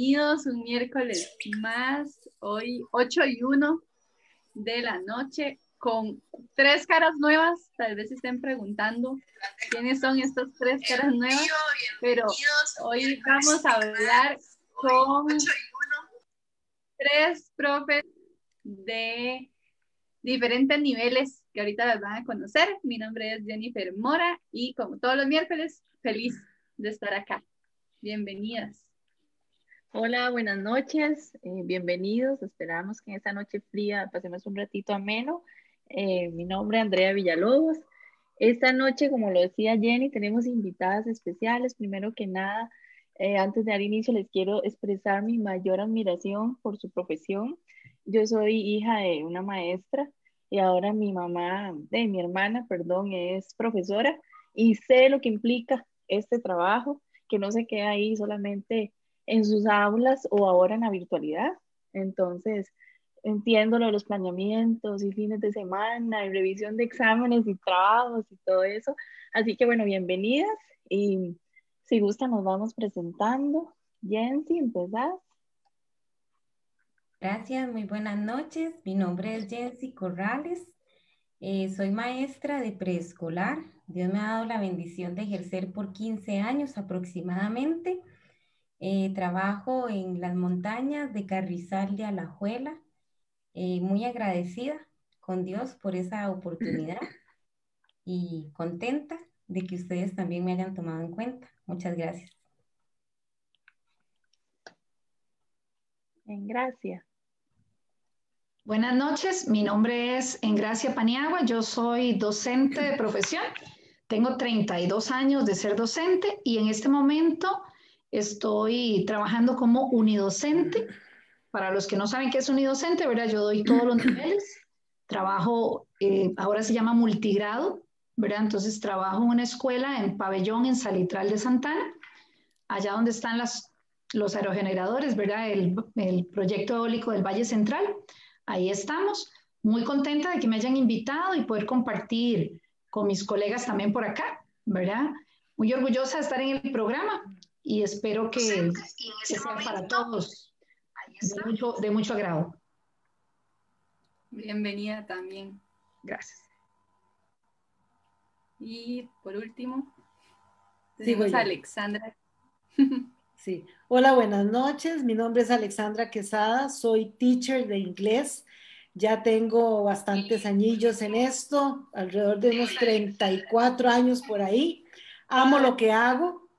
bienvenidos un miércoles más, hoy 8 y 1 de la noche, con tres caras nuevas. Tal vez estén preguntando quiénes son estas tres caras nuevas, pero hoy vamos a hablar con tres profes de diferentes niveles que ahorita las van a conocer. Mi nombre es Jennifer Mora y como todos los miércoles, feliz de estar acá. Bienvenidas. Hola, buenas noches, eh, bienvenidos. Esperamos que en esta noche fría pasemos un ratito ameno. Eh, mi nombre es Andrea Villalobos. Esta noche, como lo decía Jenny, tenemos invitadas especiales. Primero que nada, eh, antes de dar inicio, les quiero expresar mi mayor admiración por su profesión. Yo soy hija de una maestra y ahora mi mamá, de mi hermana, perdón, es profesora y sé lo que implica este trabajo que no se queda ahí solamente en sus aulas o ahora en la virtualidad. Entonces, entiendo lo de los planeamientos y fines de semana y revisión de exámenes y trabajos y todo eso. Así que bueno, bienvenidas y si gusta nos vamos presentando. Jensi, empezás. Gracias, muy buenas noches. Mi nombre es Jensi Corrales. Eh, soy maestra de preescolar Dios me ha dado la bendición de ejercer por 15 años aproximadamente. Eh, trabajo en las montañas de Carrizal de Alajuela. Eh, muy agradecida con Dios por esa oportunidad y contenta de que ustedes también me hayan tomado en cuenta. Muchas gracias. En gracia. Buenas noches, mi nombre es Engracia Paniagua, yo soy docente de profesión tengo 32 años de ser docente y en este momento estoy trabajando como unidocente. Para los que no saben qué es unidocente, ¿verdad? Yo doy todos los niveles. Trabajo, eh, ahora se llama multigrado, ¿verdad? Entonces trabajo en una escuela en Pabellón, en Salitral de Santana, allá donde están las, los aerogeneradores, ¿verdad? El, el proyecto eólico del Valle Central. Ahí estamos. Muy contenta de que me hayan invitado y poder compartir con mis colegas también por acá, ¿verdad? Muy orgullosa de estar en el programa y espero que, sea para todos de mucho, de mucho agrado. Bienvenida también. Gracias. Y por último, tenemos a Alexandra. Sí. Hola, buenas noches. Mi nombre es Alexandra Quesada. Soy teacher de inglés ya tengo bastantes añillos en esto, alrededor de unos 34 años por ahí. Amo lo que hago.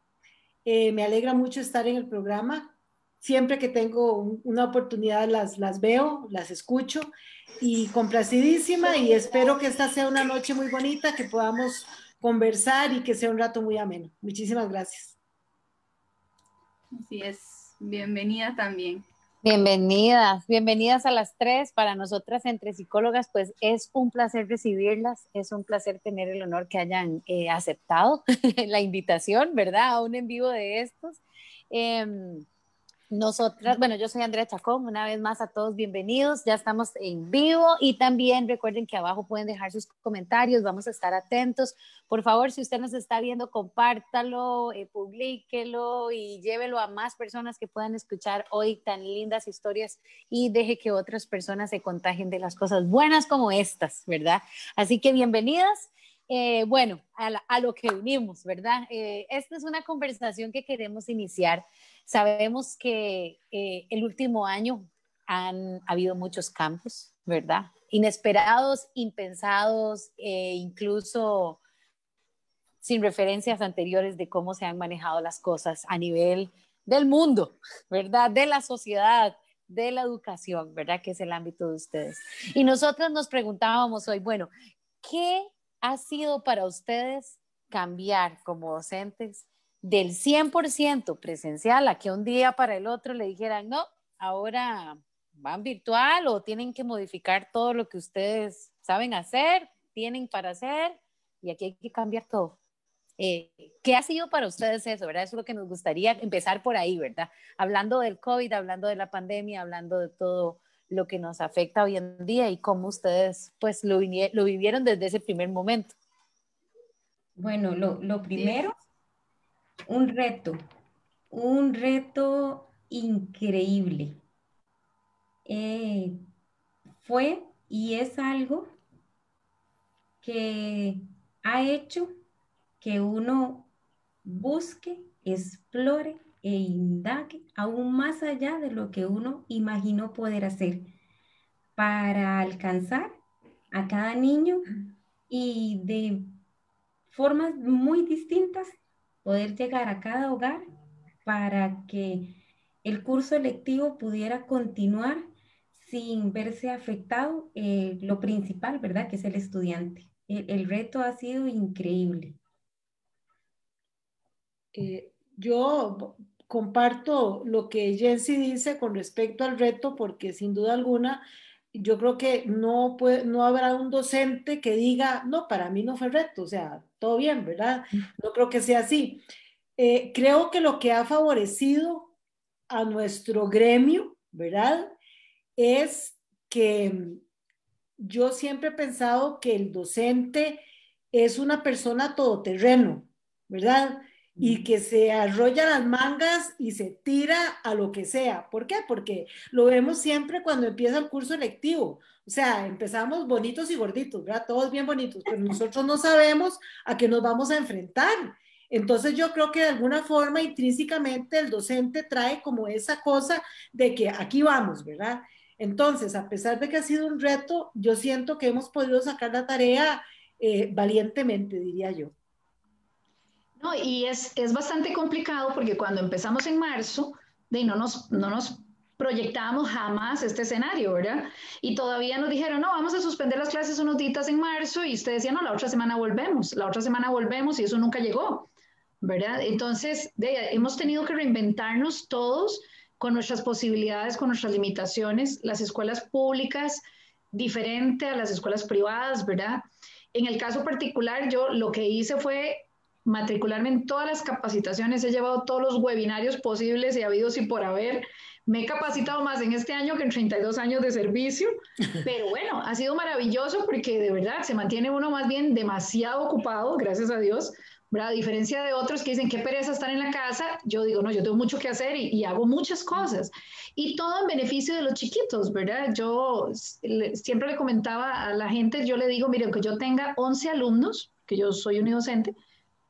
Eh, me alegra mucho estar en el programa. Siempre que tengo una oportunidad las, las veo, las escucho y complacidísima y espero que esta sea una noche muy bonita, que podamos conversar y que sea un rato muy ameno. Muchísimas gracias. Así es. Bienvenida también. Bienvenidas, bienvenidas a las tres. Para nosotras entre psicólogas, pues es un placer recibirlas, es un placer tener el honor que hayan eh, aceptado la invitación, ¿verdad? A un en vivo de estos. Em, nosotras, bueno, yo soy Andrea Chacón, una vez más a todos bienvenidos, ya estamos en vivo y también recuerden que abajo pueden dejar sus comentarios, vamos a estar atentos. Por favor, si usted nos está viendo, compártalo, eh, publíquelo y llévelo a más personas que puedan escuchar hoy tan lindas historias y deje que otras personas se contagien de las cosas buenas como estas, ¿verdad? Así que bienvenidas. Eh, bueno, a, lo que vinimos, ¿verdad? Eh, esta es una conversación que queremos iniciar Sabemos que eh, el último año han habido muchos cambios, ¿verdad? Inesperados, impensados, e incluso sin referencias anteriores de cómo se han manejado las cosas a nivel del mundo, ¿verdad? De la sociedad, de la educación, ¿verdad? Que es el ámbito de ustedes. Y nosotros nos preguntábamos hoy, bueno, ¿qué ha sido para ustedes cambiar como docentes del 100% presencial a que un día para el otro le dijeran, no, ahora van virtual o tienen que modificar todo lo que ustedes saben hacer, tienen para hacer y aquí hay que cambiar todo. Eh, ¿Qué ha sido para ustedes eso, verdad? Eso es lo que nos gustaría empezar por ahí, ¿verdad? Hablando del COVID, hablando de la pandemia, hablando de todo lo que nos afecta hoy en día y cómo ustedes pues lo, lo vivieron desde ese primer momento. Bueno, lo, lo primero un reto, un reto increíble. Eh, fue y es algo que ha hecho que uno busque, explore e indague aún más allá de lo que uno imaginó poder hacer para alcanzar a cada niño y de formas muy distintas poder llegar a cada hogar para que el curso electivo pudiera continuar sin verse afectado eh, lo principal, ¿verdad? Que es el estudiante. El, reto ha sido increíble. Eh, yo comparto lo que Jensi dice con respecto al reto, porque sin duda alguna, yo creo que no, puede, no habrá un docente que diga, no, para mí no fue reto, o sea, todo bien, ¿verdad? No creo que sea así. Eh, creo que lo que ha favorecido a nuestro gremio, ¿verdad? Es que yo siempre he pensado que el docente es una persona todoterreno, ¿verdad? Y que se arrolla las mangas y se tira a lo que sea. ¿Por qué? Porque lo vemos siempre cuando empieza el curso electivo. O sea, empezamos bonitos y gorditos, ¿verdad? Todos bien bonitos, pero nosotros no sabemos a qué nos vamos a enfrentar. Entonces yo creo que de alguna forma intrínsecamente el docente trae como esa cosa de que aquí vamos, ¿verdad? Entonces, a pesar de que ha sido un reto, yo siento que hemos podido sacar la tarea eh, valientemente, diría yo. No, y es, es bastante complicado porque cuando empezamos en marzo, de no nos, no nos proyectábamos jamás este escenario, ¿verdad? Y todavía nos dijeron, no, vamos a suspender las clases unos días en marzo y usted decía, no, la otra semana volvemos, la otra semana volvemos y eso nunca llegó, ¿verdad? Entonces, hemos tenido que reinventarnos todos con nuestras posibilidades, con nuestras limitaciones, las escuelas públicas diferente a las escuelas privadas, ¿verdad? En el caso particular, yo lo que hice fue matricularme en todas las capacitaciones, he llevado todos los webinarios posibles y habidos y por haber. Me he capacitado más en este año que en 32 años de servicio, pero bueno, ha sido maravilloso porque de verdad se mantiene uno más bien demasiado ocupado, gracias a Dios, a diferencia de otros que dicen, qué pereza estar en la casa, yo digo, no, yo tengo mucho que hacer y, hago muchas cosas. Y todo en beneficio de los chiquitos, ¿verdad? Yo siempre le comentaba a la gente, yo le digo, mire, que yo tenga 11 alumnos, que yo soy un docente,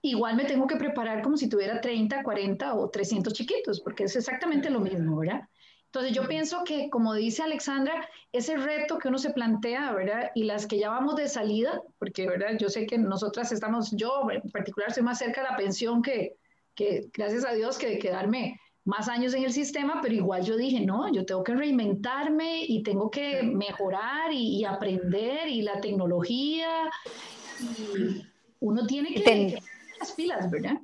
igual me tengo que preparar como si tuviera 30, 40 o 300 chiquitos, porque es exactamente lo mismo, ¿verdad? Entonces yo pienso que, como dice Alexandra, ese reto que uno se plantea, ¿verdad? Y las que ya vamos de salida, porque, ¿verdad? Yo sé que nosotras estamos, yo en particular soy más cerca de la pensión que, que gracias a Dios, que de quedarme más años en el sistema, pero igual yo dije, no, yo tengo que reinventarme y tengo que mejorar y, aprender y la tecnología. Y uno tiene que, que las pilas, ¿verdad?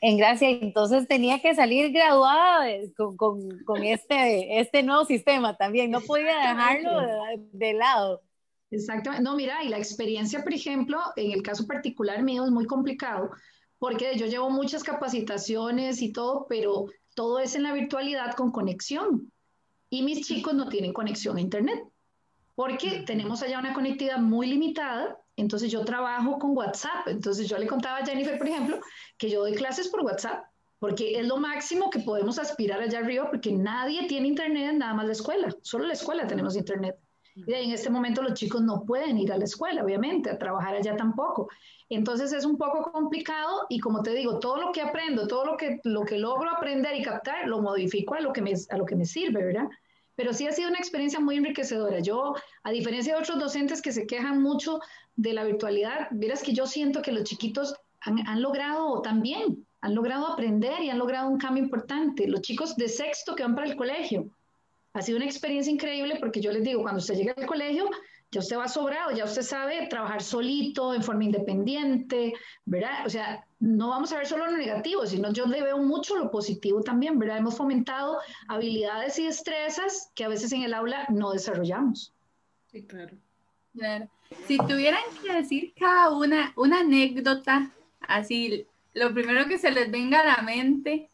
en Gracia, entonces tenía que salir graduada con, este, este nuevo sistema también, no podía dejarlo de, lado. Exactamente, no, mira, y la experiencia, por ejemplo, en el caso particular mío es muy complicado, porque yo llevo muchas capacitaciones y todo, pero todo es en la virtualidad con conexión. Y mis chicos no tienen conexión a Internet, porque tenemos allá una conectividad muy limitada entonces yo trabajo con WhatsApp. Entonces yo le contaba a Jennifer, por ejemplo, que yo doy clases por WhatsApp, porque es lo máximo que podemos aspirar allá arriba, porque nadie tiene internet, nada más la escuela. Solo la escuela tenemos internet. Y en este momento los chicos no pueden ir a la escuela, obviamente, a trabajar allá tampoco. Entonces es un poco complicado y como te digo, todo lo que aprendo, todo lo que, lo que logro aprender y captar, lo modifico a lo que me, a lo que me sirve, ¿verdad? Pero sí ha sido una experiencia muy enriquecedora. Yo, a diferencia de otros docentes que se quejan mucho de la virtualidad, verás que yo siento que los chiquitos han, logrado también, han logrado aprender y han logrado un cambio importante. Los chicos de sexto que van para el colegio, ha sido una experiencia increíble porque yo les digo, cuando usted llega al colegio, ya usted va sobrado, ya usted sabe trabajar solito, en forma independiente, ¿verdad? O sea, no vamos a ver solo lo negativo, sino yo le veo mucho lo positivo también, ¿verdad? Hemos fomentado habilidades y destrezas que a veces en el aula no desarrollamos. Sí, claro. Claro. Si tuvieran que decir cada una una anécdota, así, lo primero que se les venga a la mente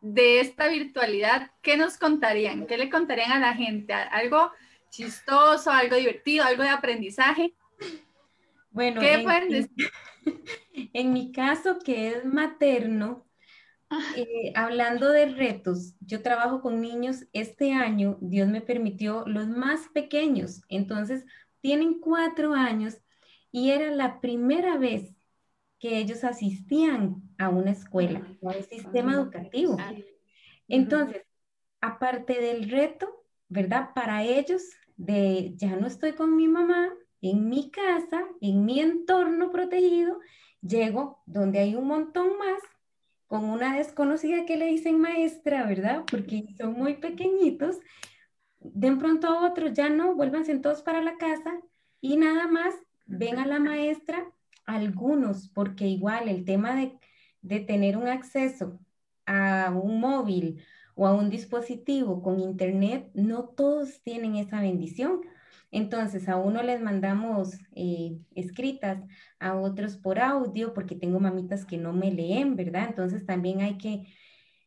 de esta virtualidad, ¿qué nos contarían? ¿Qué le contarían a la gente? ¿Algo chistoso, algo divertido, algo de aprendizaje? Bueno, ¿qué en, pueden decir? En, mi caso, que es materno, eh, hablando de retos, yo trabajo con niños. Este año Dios me permitió los más pequeños, entonces tienen cuatro años y era la primera vez que ellos asistían a una escuela, a un sistema educativo. Entonces, aparte del reto, ¿verdad? Para ellos, de ya no estoy con mi mamá, en mi casa, en mi entorno protegido, llego donde hay un montón más con una desconocida que le dicen maestra, ¿verdad? Porque son muy pequeñitos. De un pronto a otro ya no, vuélvanse todos para la casa y nada más ven a la maestra algunos, porque igual el tema de, de tener un acceso a un móvil o a un dispositivo con internet, no todos tienen esa bendición. Entonces, a uno les mandamos eh, escritas, a otros por audio, porque tengo mamitas que no me leen, ¿verdad? Entonces, también hay que,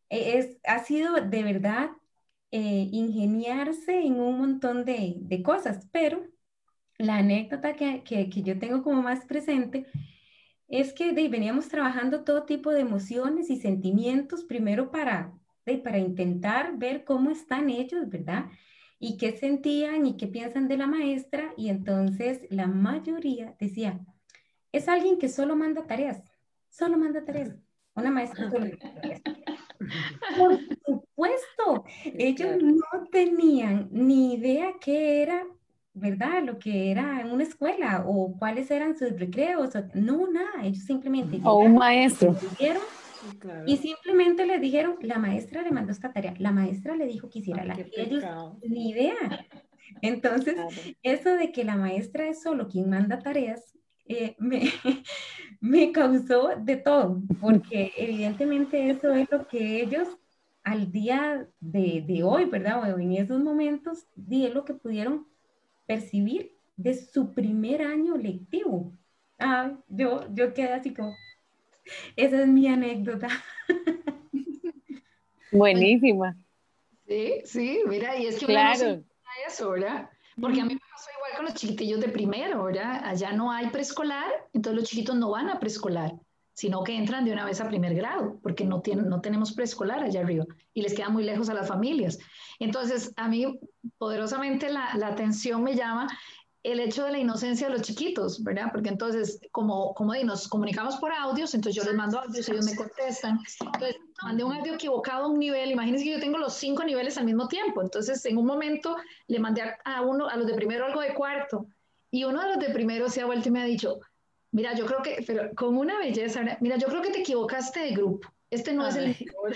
e, es, ha sido de verdad eh, ingeniarse en un montón de, de cosas, pero la anécdota que, que, que, yo tengo como más presente es que de, veníamos trabajando todo tipo de emociones y sentimientos, primero para, de, para intentar ver cómo están ellos, ¿verdad? y qué sentían y qué piensan de la maestra. Y entonces la mayoría decía, es alguien que solo manda tareas, solo manda tareas. Una maestra solo tareas. Por supuesto, ellos no tenían ni idea qué era, ¿verdad? Lo que era en una escuela o cuáles eran sus recreos. No, nada, ellos simplemente... O un maestro. Y simplemente le dijeron, la maestra le mandó esta tarea, la maestra le dijo que hiciera la ellos ni idea. Entonces, eso de que la maestra es solo quien manda tareas, eh, me, me causó de todo, porque evidentemente eso es lo que ellos al día de, de hoy, ¿verdad? O en esos momentos, di lo que pudieron percibir de su primer año lectivo. Ah, yo, yo quedé así como, esa es mi anécdota. Buenísima. Sí, sí, mira, y es que claro. no eso, ¿verdad? Porque a mí me pasó igual con los chiquitillos de primero, ¿verdad? Allá no hay preescolar, entonces los chiquitos no van a preescolar, sino que entran de una vez a primer grado, porque no, tienen, no tenemos preescolar allá arriba y les queda muy lejos a las familias. Entonces, a mí poderosamente la, la atención me llama el hecho de la inocencia de los chiquitos, ¿verdad? Porque entonces, como, como nos comunicamos por audios, entonces yo les mando audios, ellos me contestan. Entonces, mandé un audio equivocado a un nivel, imagínense que yo tengo los cinco niveles al mismo tiempo. Entonces, en un momento le mandé a uno, a los de primero algo de cuarto, y uno de los de primero se ha vuelto y me ha dicho, mira, yo creo que, pero con una belleza, mira, yo creo que te equivocaste de grupo. Este no es el mejor.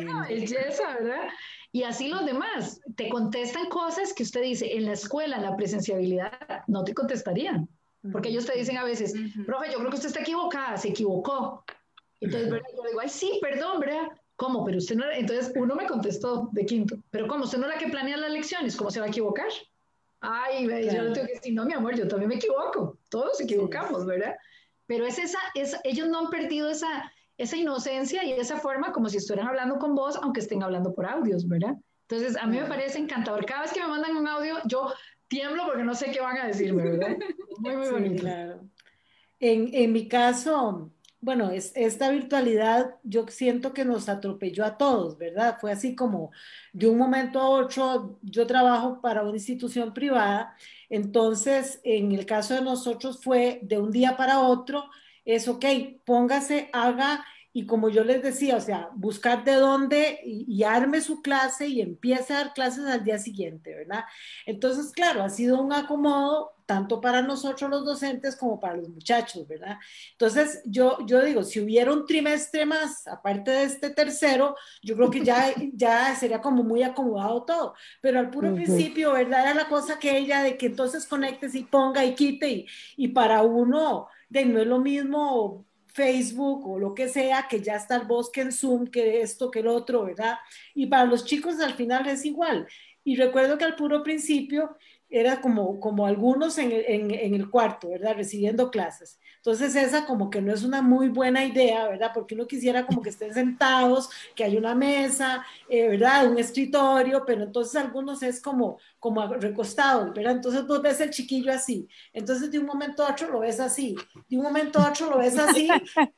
una belleza, ¿verdad? Y así los demás te contestan cosas que usted dice en la escuela, en la presenciabilidad, no te contestarían. Porque ellos te dicen a veces, profe, yo creo que usted está equivocada, se equivocó. Entonces, ¿verdad? yo digo, ay, sí, perdón, ¿verdad? ¿Cómo? Pero usted no Entonces, uno me contestó de quinto, pero ¿cómo? ¿Usted no es la que planea las lecciones? ¿Cómo se va a equivocar? Ay, yo le tengo que decir, no, mi amor, yo también me equivoco. Todos equivocamos, ¿verdad? Pero es esa, es, ellos no han perdido esa, esa inocencia y esa forma como si estuvieran hablando con vos, aunque estén hablando por audios, ¿verdad? Entonces, a mí me parece encantador. Cada vez que me mandan un audio, yo tiemblo porque no sé qué van a decirme, ¿verdad? Muy, muy bonito. claro. En, en, mi caso, bueno, es, esta virtualidad yo siento que nos atropelló a todos, ¿verdad? Fue así como de un momento a otro, yo trabajo para una institución privada, entonces en el caso de nosotros fue de un día para otro, es, ok, póngase, haga, y como yo les decía, o sea, buscar de dónde y, arme su clase y empiece a dar clases al día siguiente, ¿verdad? Entonces, claro, ha sido un acomodo tanto para nosotros los docentes como para los muchachos, ¿verdad? Entonces, yo, yo digo, si hubiera un trimestre más, aparte de este tercero, yo creo que ya, ya sería como muy acomodado todo, pero al puro principio, ¿verdad? Era la cosa que ella de que entonces conectes y ponga y quite y, y para uno de no es lo mismo Facebook o lo que sea, que ya está el bosque en Zoom, que esto, que el otro, ¿verdad? Y para los chicos al final es igual. Y recuerdo que al puro principio era como, como algunos en en, en el cuarto, ¿verdad? Recibiendo clases. Entonces esa como que no es una muy buena idea, ¿verdad? Porque uno quisiera como que estén sentados, que hay una mesa, eh, ¿verdad? Un escritorio, pero entonces algunos es como, como recostados, ¿verdad? Entonces vos ves el chiquillo así, entonces de un momento a otro lo ves así, de un momento a otro lo ves así,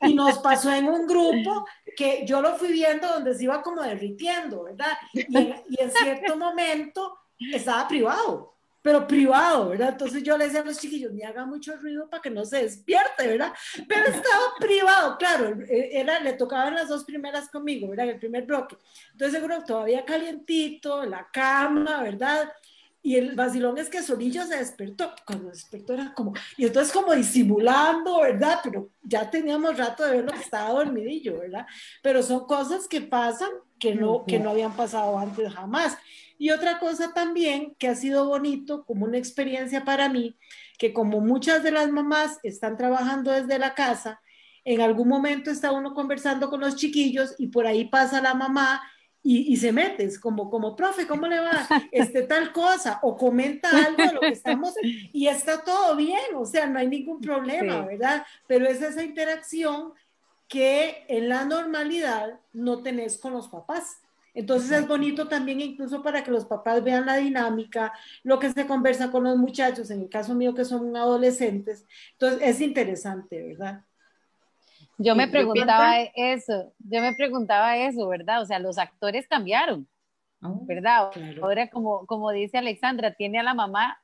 y nos pasó en un grupo que yo lo fui viendo donde se iba como derritiendo, ¿verdad? Y en, y en cierto momento estaba privado pero privado, ¿verdad? Entonces yo le decía a los chiquillos, ni haga mucho ruido para que no se despierte, ¿verdad? Pero estaba privado, claro, era, le tocaban las dos primeras conmigo, ¿verdad? El primer bloque. Entonces seguro todavía calientito, la cama, ¿verdad? Y el vacilón es que Solillo se despertó, cuando despertó era como, y entonces como disimulando, ¿verdad? Pero ya teníamos rato de verlo que estaba dormidillo, ¿verdad? Pero son cosas que pasan que no, que no habían pasado antes jamás. Y otra cosa también que ha sido bonito, como una experiencia para mí, que como muchas de las mamás están trabajando desde la casa, en algún momento está uno conversando con los chiquillos y por ahí pasa la mamá y, se metes como, como, profe, ¿cómo le va? Este, tal cosa, o comenta algo de lo que estamos, y está todo bien, o sea, no hay ningún problema, ¿verdad? Pero es esa interacción que en la normalidad no tenés con los papás. Entonces es bonito también incluso para que los papás vean la dinámica, lo que se conversa con los muchachos, en el caso mío que son adolescentes. Entonces es interesante, ¿verdad? Yo me preguntaba eso, yo me preguntaba eso, ¿verdad? O sea, los actores cambiaron, oh, ¿verdad? Ahora, como, como dice Alexandra, tiene a la mamá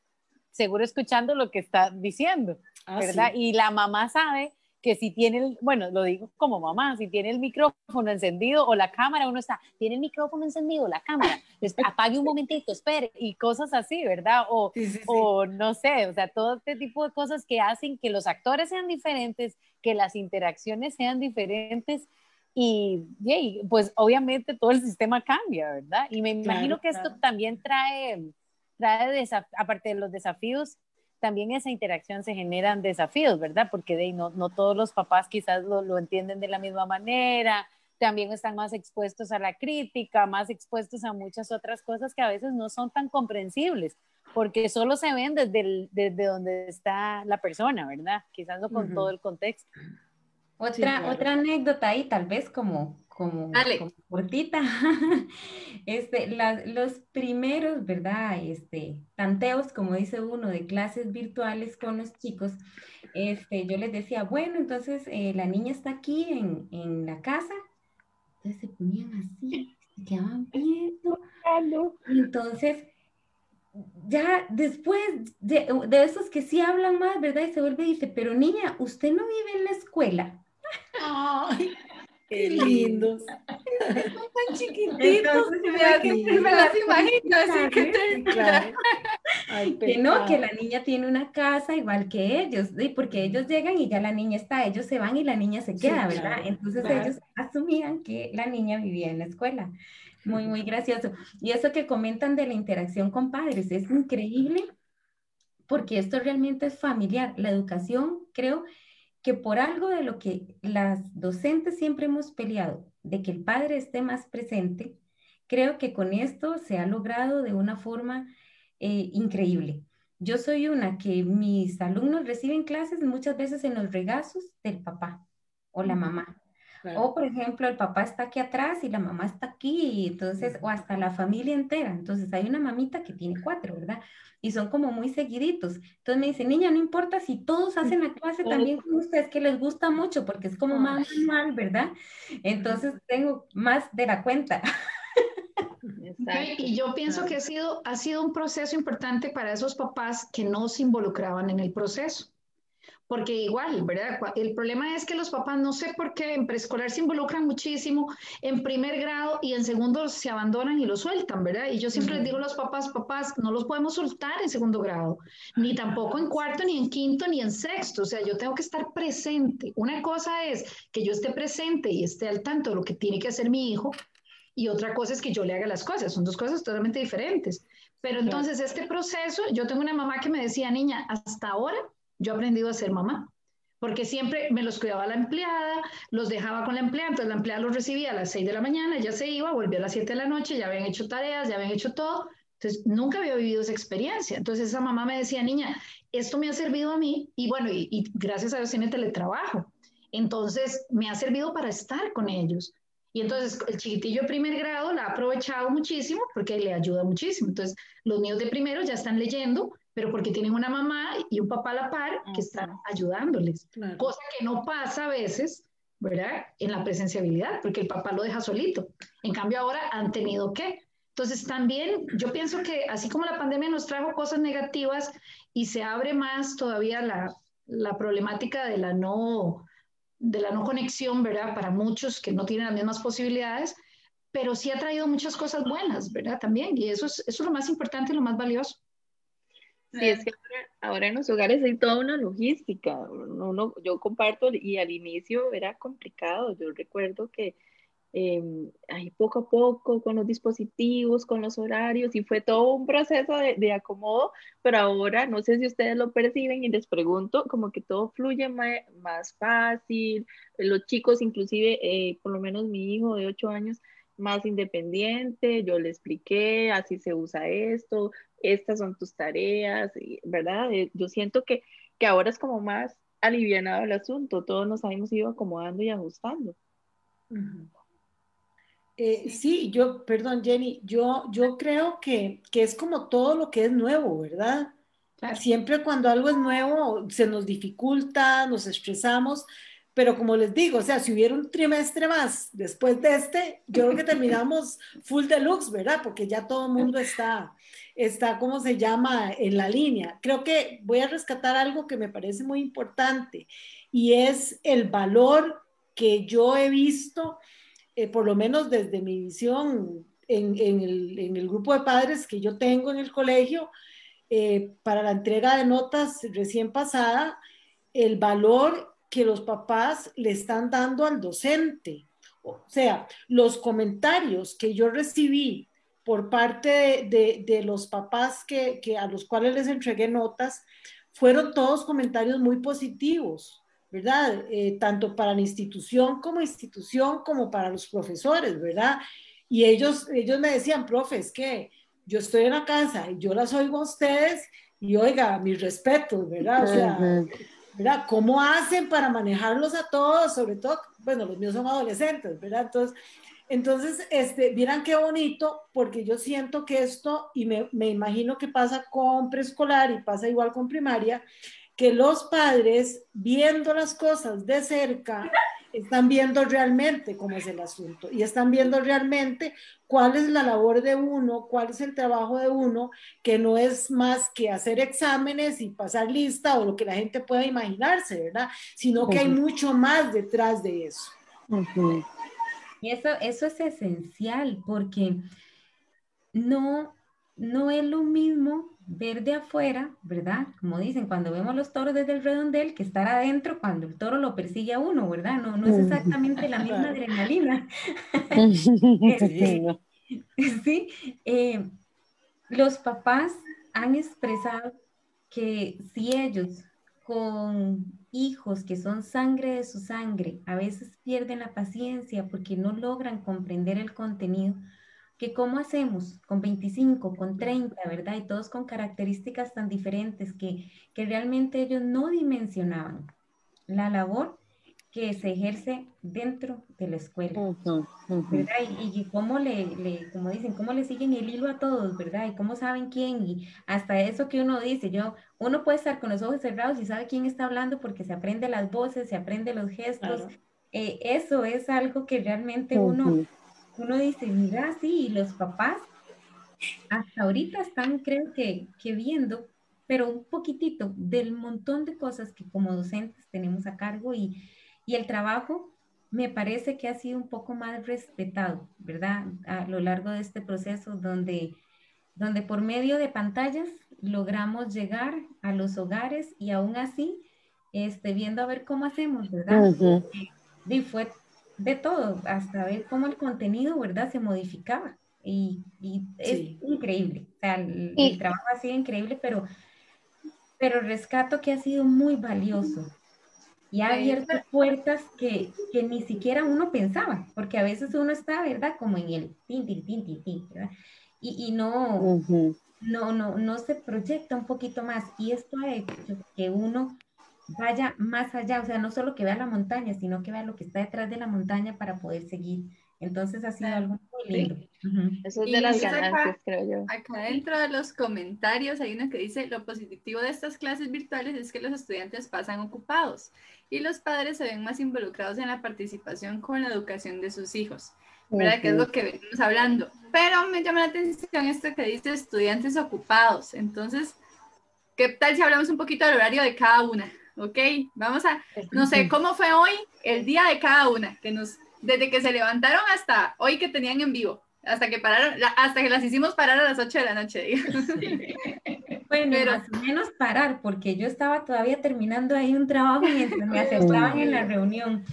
seguro escuchando lo que está diciendo, ah, ¿verdad? Y la mamá sabe que si tiene, el, bueno, lo digo como mamá, si tiene el micrófono encendido o la cámara, uno está, tiene el micrófono encendido, la cámara, apague un momentito, espere, y cosas así, ¿verdad? O, o no sé, o sea, todo este tipo de cosas que hacen que los actores sean diferentes, que las interacciones sean diferentes. Y, pues obviamente todo el sistema cambia, ¿verdad? Y me imagino que esto también trae, trae aparte de los desafíos, también esa interacción se generan desafíos, ¿verdad? Porque de, no, no todos los papás quizás lo, lo, entienden de la misma manera, también están más expuestos a la crítica, más expuestos a muchas otras cosas que a veces no son tan comprensibles, porque solo se ven desde, desde donde está la persona, ¿verdad? Quizás no con todo el contexto. Otra, otra anécdota ahí, tal vez como, como, cortita. Este, los primeros, ¿verdad? Este, tanteos, como dice uno, de clases virtuales con los chicos, este, yo les decía, bueno, entonces eh, la niña está aquí en, en, la casa. Entonces se ponían así, se quedaban viendo. Entonces, ya después de, de, esos que sí hablan más, ¿verdad? Y se vuelve y dice, pero niña, usted no vive en la escuela. Ay, qué lindos. Son tan chiquititos. que me las imagino así que claro. que no, que la niña tiene una casa igual que ellos, porque ellos llegan y ya la niña está, ellos se van y la niña se queda, ¿verdad? Entonces ellos asumían que la niña vivía en la escuela. Muy, muy gracioso. Y eso que comentan de la interacción con padres es increíble porque esto realmente es familiar. La educación, creo, que por algo de lo que las docentes siempre hemos peleado, de que el padre esté más presente, creo que con esto se ha logrado de una forma eh, increíble. Yo soy una que mis alumnos reciben clases muchas veces en los regazos del papá o la mamá. O, por ejemplo, el papá está aquí atrás y la mamá está aquí, entonces, o hasta la familia entera. Entonces, hay una mamita que tiene cuatro, ¿verdad? Y son como muy seguiditos. Entonces me dice, niña, no importa si todos hacen la clase también con ustedes, que les gusta mucho, porque es como más manual, ¿verdad? Entonces, tengo más de la cuenta. y yo pienso que ha sido, ha sido un proceso importante para esos papás que no se involucraban en el proceso porque igual, ¿verdad? El problema es que los papás, no sé por qué, en preescolar se involucran muchísimo, en primer grado y en segundo se abandonan y lo sueltan, ¿verdad? Y yo siempre les digo a los papás, papás, no los podemos soltar en segundo grado, ni tampoco en cuarto, ni en quinto, ni en sexto, o sea, yo tengo que estar presente. Una cosa es que yo esté presente y esté al tanto de lo que tiene que hacer mi hijo, y otra cosa es que yo le haga las cosas, son dos cosas totalmente diferentes. Pero entonces este proceso, yo tengo una mamá que me decía, niña, hasta ahora yo he aprendido a ser mamá, porque siempre me los cuidaba la empleada, los dejaba con la empleada, entonces la empleada los recibía a las 6 de la mañana, ya se iba, volvía a las 7 de la noche, ya habían hecho tareas, ya habían hecho todo. Entonces, nunca había vivido esa experiencia. Entonces, esa mamá me decía, niña, esto me ha servido a mí y bueno, y, gracias a Dios tiene teletrabajo. Entonces, me ha servido para estar con ellos. Y entonces el chiquitillo de primer grado la ha aprovechado muchísimo porque le ayuda muchísimo. Entonces, los niños de primero ya están leyendo pero porque tienen una mamá y un papá a la par que están ayudándoles, cosa que no pasa a veces ¿verdad? En la presenciabilidad, porque el papá lo deja solito. En cambio ahora han tenido que. Entonces también yo pienso que así como la pandemia nos trajo cosas negativas y se abre más todavía la, la problemática de la no de la no conexión, ¿verdad? Para muchos que no tienen las mismas posibilidades, pero sí ha traído muchas cosas buenas, ¿verdad? También, y eso es, eso es lo más importante y lo más valioso. Sí, es que ahora, en los hogares hay toda una logística. Uno, yo comparto y al inicio era complicado. Yo recuerdo que eh, ahí poco a poco con los dispositivos, con los horarios y fue todo un proceso de, de, acomodo, pero ahora no sé si ustedes lo perciben y les pregunto, como que todo fluye más, más fácil. Los chicos, inclusive, eh, por lo menos mi hijo de 8 años, más independiente, yo le expliqué, así se usa esto, estas son tus tareas, ¿verdad? Eh, yo siento que, que ahora es como más alivianado el asunto, todos nos hemos ido acomodando y ajustando. eh, sí, yo, perdón Jenny, yo, yo creo que, que, es como todo lo que es nuevo, ¿verdad? Claro. Siempre cuando algo es nuevo se nos dificulta, nos estresamos, pero como les digo, o sea, si hubiera un trimestre más después de este, yo creo que terminamos full deluxe, ¿verdad? Porque ya todo el mundo está, está, ¿cómo se llama?, en la línea. Creo que voy a rescatar algo que me parece muy importante y es el valor que yo he visto, eh, por lo menos desde mi visión en, el, en, el, grupo de padres que yo tengo en el colegio, eh, para la entrega de notas recién pasada, el valor que los papás le están dando al docente. O sea, los comentarios que yo recibí por parte de, de, los papás que, que, a los cuales les entregué notas fueron todos comentarios muy positivos, ¿verdad? Eh, tanto para la institución como institución, como para los profesores, ¿verdad? Y ellos, ellos me decían, profes, que yo estoy en la casa y yo las oigo a ustedes y oiga, mis respetos, ¿verdad? O sea. ¿Verdad? ¿Cómo hacen para manejarlos a todos? Sobre todo, bueno, los míos son adolescentes, ¿verdad? Entonces, entonces este, vieran qué bonito, porque yo siento que esto, y me, me imagino que pasa con preescolar y pasa igual con primaria, que los padres, viendo las cosas de cerca, están viendo realmente cómo es el asunto y están viendo realmente cuál es la labor de uno, cuál es el trabajo de uno, que no es más que hacer exámenes y pasar lista o lo que la gente pueda imaginarse, ¿verdad? Sino que hay mucho más detrás de eso. Uh -huh. Y eso, eso es esencial porque no, no es lo mismo ver de afuera, ¿verdad? Como dicen, cuando vemos los toros desde el redondel, que estar adentro cuando el toro lo persigue a uno, ¿verdad? No, no es exactamente la misma adrenalina. este, sí, eh, los papás han expresado que si ellos con hijos que son sangre de su sangre, a veces pierden la paciencia porque no logran comprender el contenido, que cómo hacemos con 25, con 30, ¿verdad? Y todos con características tan diferentes que, que realmente ellos no dimensionaban la labor que se ejerce dentro de la escuela, uh -huh, uh -huh. ¿verdad? Y, y, cómo le, le, como dicen, cómo le siguen el hilo a todos, ¿verdad? Y cómo saben quién, y hasta eso que uno dice, yo, uno puede estar con los ojos cerrados y sabe quién está hablando porque se aprende las voces, se aprende los gestos, claro. eh, eso es algo que realmente uh -huh. uno uno dice, mira, sí, y los papás hasta ahorita están, creo que, que viendo, pero un poquitito del montón de cosas que como docentes tenemos a cargo y, y el trabajo me parece que ha sido un poco más respetado, ¿verdad? A lo largo de este proceso donde, donde por medio de pantallas logramos llegar a los hogares y aún así, este, viendo a ver cómo hacemos, ¿verdad? Uh -huh. Y fue de todo, hasta ver cómo el contenido, ¿verdad? Se modificaba. Y, y es sí. increíble. O sea, el, sí. el, trabajo ha sido increíble, pero, pero rescato que ha sido muy valioso. Y ha abierto puertas que, que ni siquiera uno pensaba, porque a veces uno está, ¿verdad? Como en el tin, tin, tin, tin, tin ¿verdad? Y, y no, uh -huh. no, no, no se proyecta un poquito más. Y esto ha hecho que uno vaya más allá, o sea, no solo que vea la montaña, sino que vea lo que está detrás de la montaña para poder seguir Entonces ha sido algo muy lindo. Eso es de las ganancias, creo yo. Acá dentro de los comentarios hay uno que dice, lo positivo de estas clases virtuales es que los estudiantes pasan ocupados y los padres se ven más involucrados en la participación con la educación de sus hijos. ¿Verdad? Que es lo que venimos hablando. Pero me llama la atención esto que dice estudiantes ocupados. Entonces, ¿qué tal si hablamos un poquito del horario de cada una? ¿Ok? Vamos a, no sé, ¿cómo fue hoy el día de cada una? Que nos desde que se levantaron hasta hoy que tenían en vivo, hasta que pararon, hasta que las hicimos parar a las 8 de la noche. Bueno, Pero, más o menos parar, porque yo estaba todavía terminando ahí un trabajo mientras me aceptaban en la reunión.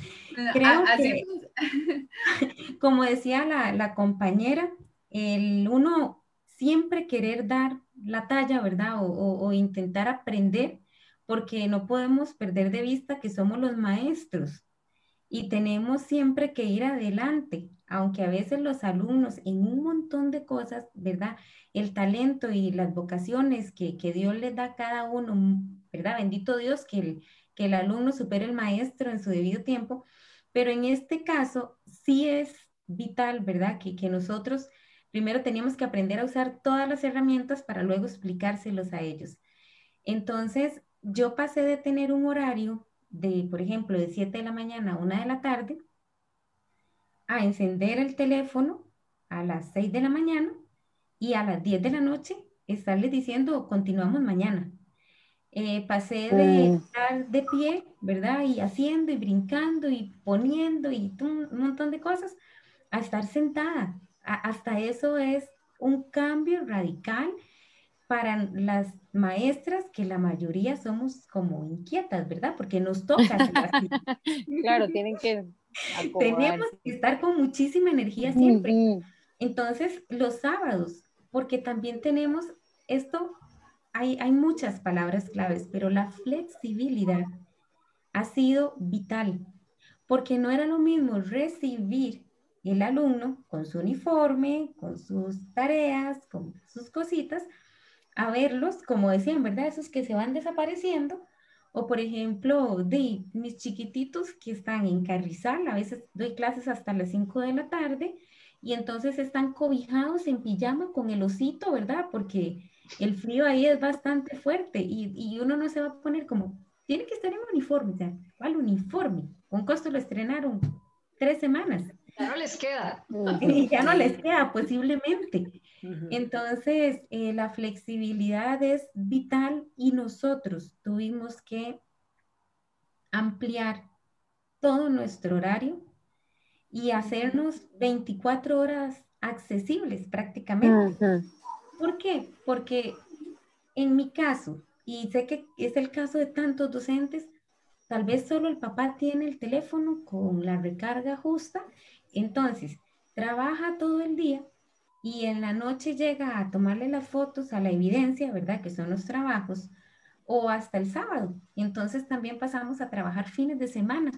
Creo que, como decía la, la compañera, el uno siempre querer dar la talla, ¿verdad? O, o, o, intentar aprender, porque no podemos perder de vista que somos los maestros y tenemos siempre que ir adelante, aunque a veces los alumnos en un montón de cosas, ¿verdad? El talento y las vocaciones que, Dios les da cada uno, ¿verdad? Bendito Dios que el, que el alumno supere el maestro en su debido tiempo, pero en este caso sí es vital, ¿verdad? Que, que nosotros primero teníamos que aprender a usar todas las herramientas para luego explicárselos a ellos. Entonces, yo pasé de tener un horario de, por ejemplo, de 7 de la mañana a 1 de la tarde, a encender el teléfono a las 6 de la mañana y a las 10 de la noche estarles diciendo continuamos mañana. Eh, pasé de mm. estar de pie, ¿verdad? Y haciendo y brincando y poniendo y un, montón de cosas, a estar sentada. hasta eso es un cambio radical para las maestras, que la mayoría somos como inquietas, ¿verdad? Porque nos toca. claro, tienen que... Tenemos que estar con muchísima energía siempre. Entonces, los sábados, porque también tenemos esto, hay, hay muchas palabras claves, pero la flexibilidad ha sido vital, porque no era lo mismo recibir el alumno con su uniforme, con sus tareas, con sus cositas, a verlos, como decían, ¿verdad? Esos que se van desapareciendo. O por ejemplo, de mis chiquititos que están en Carrizal, a veces doy clases hasta las 5 de la tarde y entonces están cobijados en pijama con el osito, ¿verdad? Porque el frío ahí es bastante fuerte y, y uno no se va a poner como, tiene que estar en uniforme, o sea, ¿cuál uniforme? Con costo lo estrenaron tres semanas. Ya no les queda. Y ya no les queda posiblemente. Entonces, eh, la flexibilidad es vital y nosotros tuvimos que ampliar todo nuestro horario y hacernos 24 horas accesibles prácticamente. ¿Por qué? Porque en mi caso, y sé que es el caso de tantos docentes, tal vez solo el papá tiene el teléfono con la recarga justa, entonces trabaja todo el día y en la noche llega a tomarle las fotos a la evidencia, ¿verdad? Que son los trabajos, o hasta el sábado. Entonces también pasamos a trabajar fines de semana,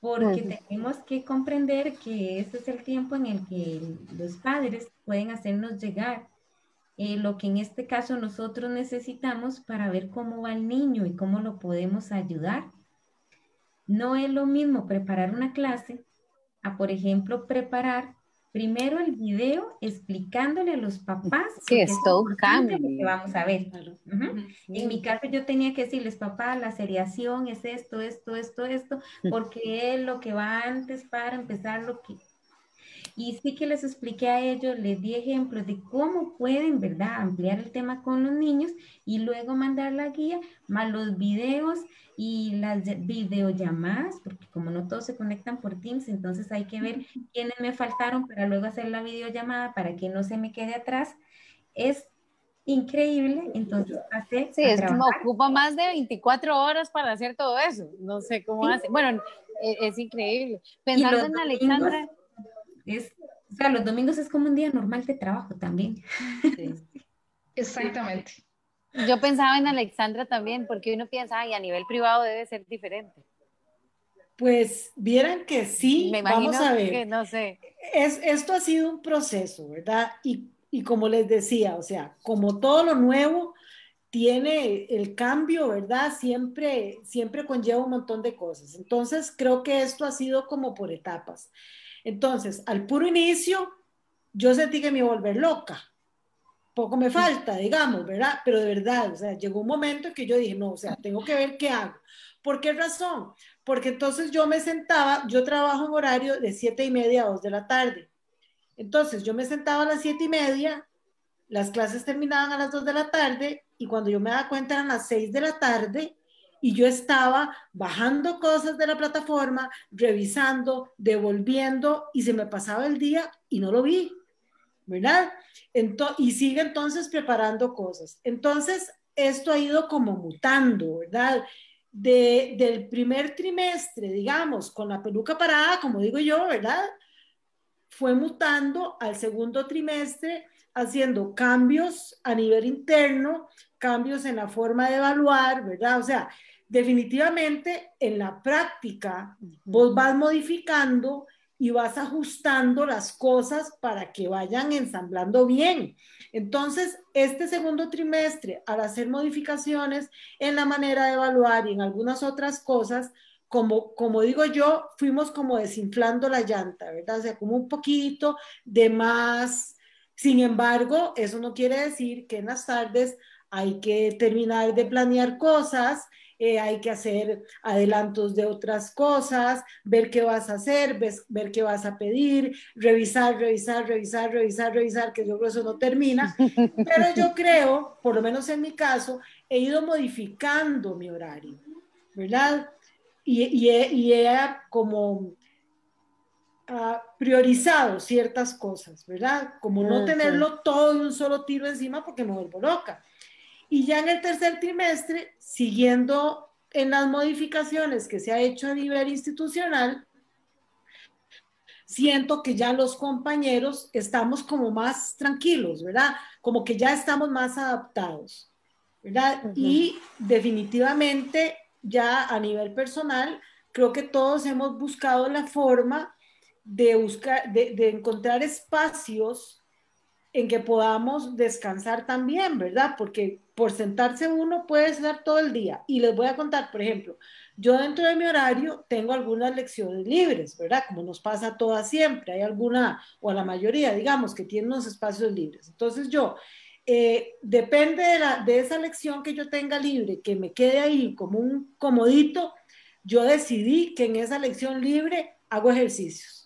porque tenemos que comprender que ese es el tiempo en el que los padres pueden hacernos llegar eh, lo que en este caso nosotros necesitamos para ver cómo va el niño y cómo lo podemos ayudar. No es lo mismo preparar una clase a, por ejemplo, preparar primero el video explicándole a los papás. Sí, es todo cambio. Que vamos a ver. En mi caso yo tenía que decirles, papá, la seriación es esto, esto, esto, esto, porque es lo que va antes para empezar lo que... Y sí que les expliqué a ellos, les di ejemplos de cómo pueden, ¿verdad?, ampliar el tema con los niños y luego mandar la guía, más los videos y las videollamadas, porque como no todos se conectan por Teams, entonces hay que ver quiénes me faltaron para luego hacer la videollamada para que no se me quede atrás. Es increíble, entonces hace... Sí, es como ocupa más de 24 horas para hacer todo eso, no sé cómo hace. Bueno, es, es increíble. Pensando en Alexandra... Es, o sea, los domingos es como un día normal de trabajo también. Sí. Exactamente. Yo pensaba en Alexandra también, porque uno piensa, ay, a nivel privado debe ser diferente. Pues vieran que sí, Me imagino vamos a ver. que no sé. Es, esto ha sido un proceso, ¿verdad? Y, y como les decía, o sea, como todo lo nuevo tiene el cambio, ¿verdad? Siempre, siempre conlleva un montón de cosas. Entonces, creo que esto ha sido como por etapas. Entonces, al puro inicio, yo sentí que me iba a volver loca. Poco me falta, digamos, ¿verdad? Pero de verdad, o sea, llegó un momento en que yo dije, no, o sea, tengo que ver qué hago. ¿Por qué razón? Porque entonces yo me sentaba, yo trabajo en horario de siete y media a dos de la tarde. Entonces yo me sentaba a las siete y media, las clases terminaban a las dos de la tarde y cuando yo me daba cuenta eran las seis de la tarde y yo estaba bajando cosas de la plataforma, revisando, devolviendo y se me pasaba el día y no lo vi. ¿verdad? y sigue entonces preparando cosas. Entonces, esto ha ido como mutando, ¿verdad? del primer trimestre, digamos, con la peluca parada, como digo yo, ¿verdad? Fue mutando al segundo trimestre, haciendo cambios a nivel interno, cambios en la forma de evaluar, ¿verdad? O sea, definitivamente en la práctica vos vas modificando y vas ajustando las cosas para que vayan ensamblando bien. Entonces, este segundo trimestre, al hacer modificaciones en la manera de evaluar y en algunas otras cosas, como, como digo yo, fuimos como desinflando la llanta, ¿verdad? O sea, como un poquito de más. Sin embargo, eso no quiere decir que en las tardes hay que terminar de planear cosas eh, hay que hacer adelantos de otras cosas, ver qué vas a hacer, ver qué vas a pedir, revisar, revisar, revisar, revisar, revisar, que yo creo que eso no termina. Pero yo creo, por lo menos en mi caso, he ido modificando mi horario, ¿verdad? Y, y, he, y he, como uh, priorizado ciertas cosas, ¿verdad? Como no tenerlo todo de un solo tiro encima porque me vuelvo loca. Y ya en el tercer trimestre, siguiendo en las modificaciones que se ha hecho a nivel institucional, siento que ya los compañeros estamos como más tranquilos, ¿verdad? Como que ya estamos más adaptados, ¿verdad? Y definitivamente ya a nivel personal, creo que todos hemos buscado la forma de buscar, de, de encontrar espacios en que podamos descansar también, ¿verdad? Porque por sentarse uno puede estar todo el día. Y les voy a contar, por ejemplo, yo dentro de mi horario tengo algunas lecciones libres, ¿verdad? Como nos pasa todas siempre, hay alguna, o a la mayoría, digamos, que tienen unos espacios libres. Entonces yo, eh, depende de, la, de esa lección que yo tenga libre, que me quede ahí como un comodito, yo decidí que en esa lección libre hago ejercicios.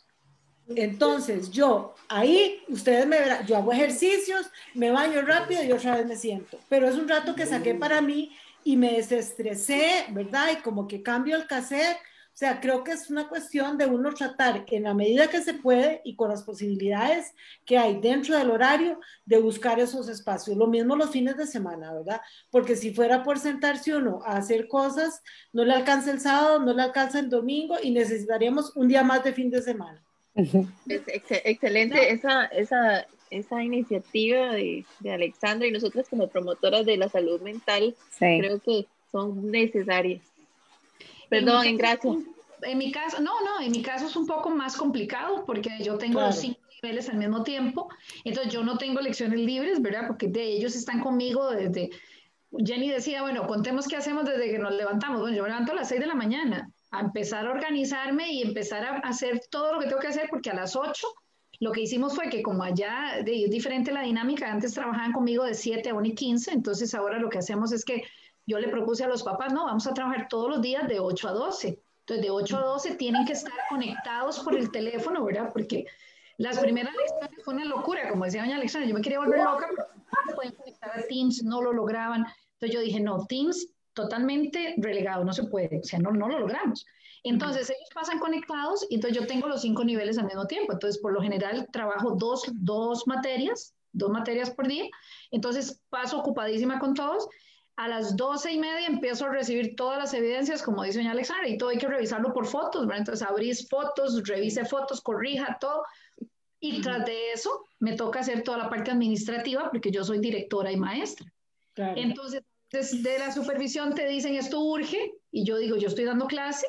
Entonces, yo ahí, ustedes me verán, yo hago ejercicios, me baño rápido y otra vez me siento. Pero es un rato que saqué para mí y me desestresé, ¿verdad? Y como que cambio el cassette. O sea, creo que es una cuestión de uno tratar en la medida que se puede y con las posibilidades que hay dentro del horario de buscar esos espacios. Lo mismo los fines de semana, ¿verdad? Porque si fuera por sentarse uno a hacer cosas, no le alcanza el sábado, no le alcanza el domingo y necesitaríamos un día más de fin de semana. Es excelente esa, esa, esa iniciativa de, de, Alexandra y nosotras como promotoras de la salud mental creo que son necesarias. Perdón, en gracias. En mi caso, no, no, en mi caso es un poco más complicado porque yo tengo los cinco niveles al mismo tiempo, entonces yo no tengo lecciones libres, ¿verdad? Porque de ellos están conmigo desde, Jenny decía, bueno, contemos qué hacemos desde que nos levantamos. Bueno, yo me levanto a las seis de la mañana a empezar a organizarme y empezar a hacer todo lo que tengo que hacer, porque a las 8 lo que hicimos fue que como allá es diferente la dinámica, antes trabajaban conmigo de 7 a 1 y 15, entonces ahora lo que hacemos es que yo le propuse a los papás, no, vamos a trabajar todos los días de 8 a 12. Entonces de 8 a 12 tienen que estar conectados por el teléfono, ¿verdad? Porque las primeras lecciones fue una locura, como decía doña Alexandra, yo me quería volver loca, pero no pueden conectar a Teams, no lo lograban. Entonces yo dije, no, Teams totalmente relegado, no se puede, o sea, no, no lo logramos. Entonces ellos pasan conectados y entonces yo tengo los cinco niveles al mismo tiempo. Entonces, por lo general, trabajo dos, dos materias, dos materias por día. Entonces, paso ocupadísima con todos. A las doce y media empiezo a recibir todas las evidencias, como dice doña Alexandra, y todo hay que revisarlo por fotos, ¿verdad? Entonces, abrís fotos, revise fotos, corrija todo. Y tras de eso, me toca hacer toda la parte administrativa porque yo soy directora y maestra. Entonces, de la supervisión te dicen esto urge y yo digo, yo estoy dando clase,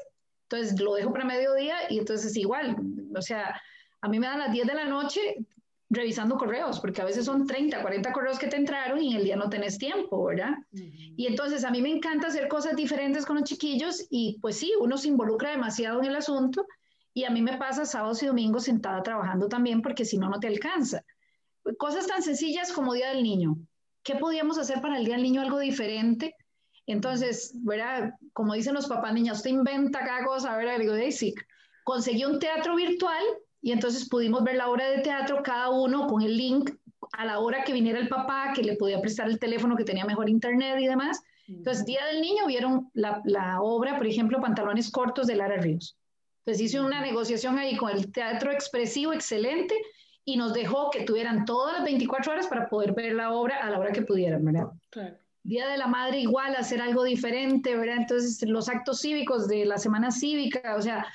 entonces lo dejo para mediodía y entonces igual, o sea, a mí me dan las 10 de la noche revisando correos, porque a veces son 30, 40 correos que te entraron y en el día no tenés tiempo, ¿verdad? Y entonces a mí me encanta hacer cosas diferentes con los chiquillos y pues sí, uno se involucra demasiado en el asunto Y a mí me pasa sábados y domingos sentada trabajando también porque si no, no te alcanza. Cosas tan sencillas como Día del Niño. ¿Qué podíamos hacer para el Día del Niño algo diferente? Entonces, ¿verdad? Como dicen los papás, niña, usted inventa cada cosa, ¿verdad? Le digo, sí, conseguí un teatro virtual y entonces pudimos ver la obra de teatro cada uno con el link a la hora que viniera el papá, que le podía prestar el teléfono, que tenía mejor internet y demás. Entonces, Día del Niño vieron la, la obra, por ejemplo, Pantalones Cortos de Lara Ríos. Entonces hice una negociación ahí con el teatro expresivo excelente y nos dejó que tuvieran todas las 24 horas para poder ver la obra a la hora que pudieran, ¿verdad? Día de la Madre igual, hacer algo diferente, ¿verdad? Entonces los actos cívicos de la Semana Cívica, o sea,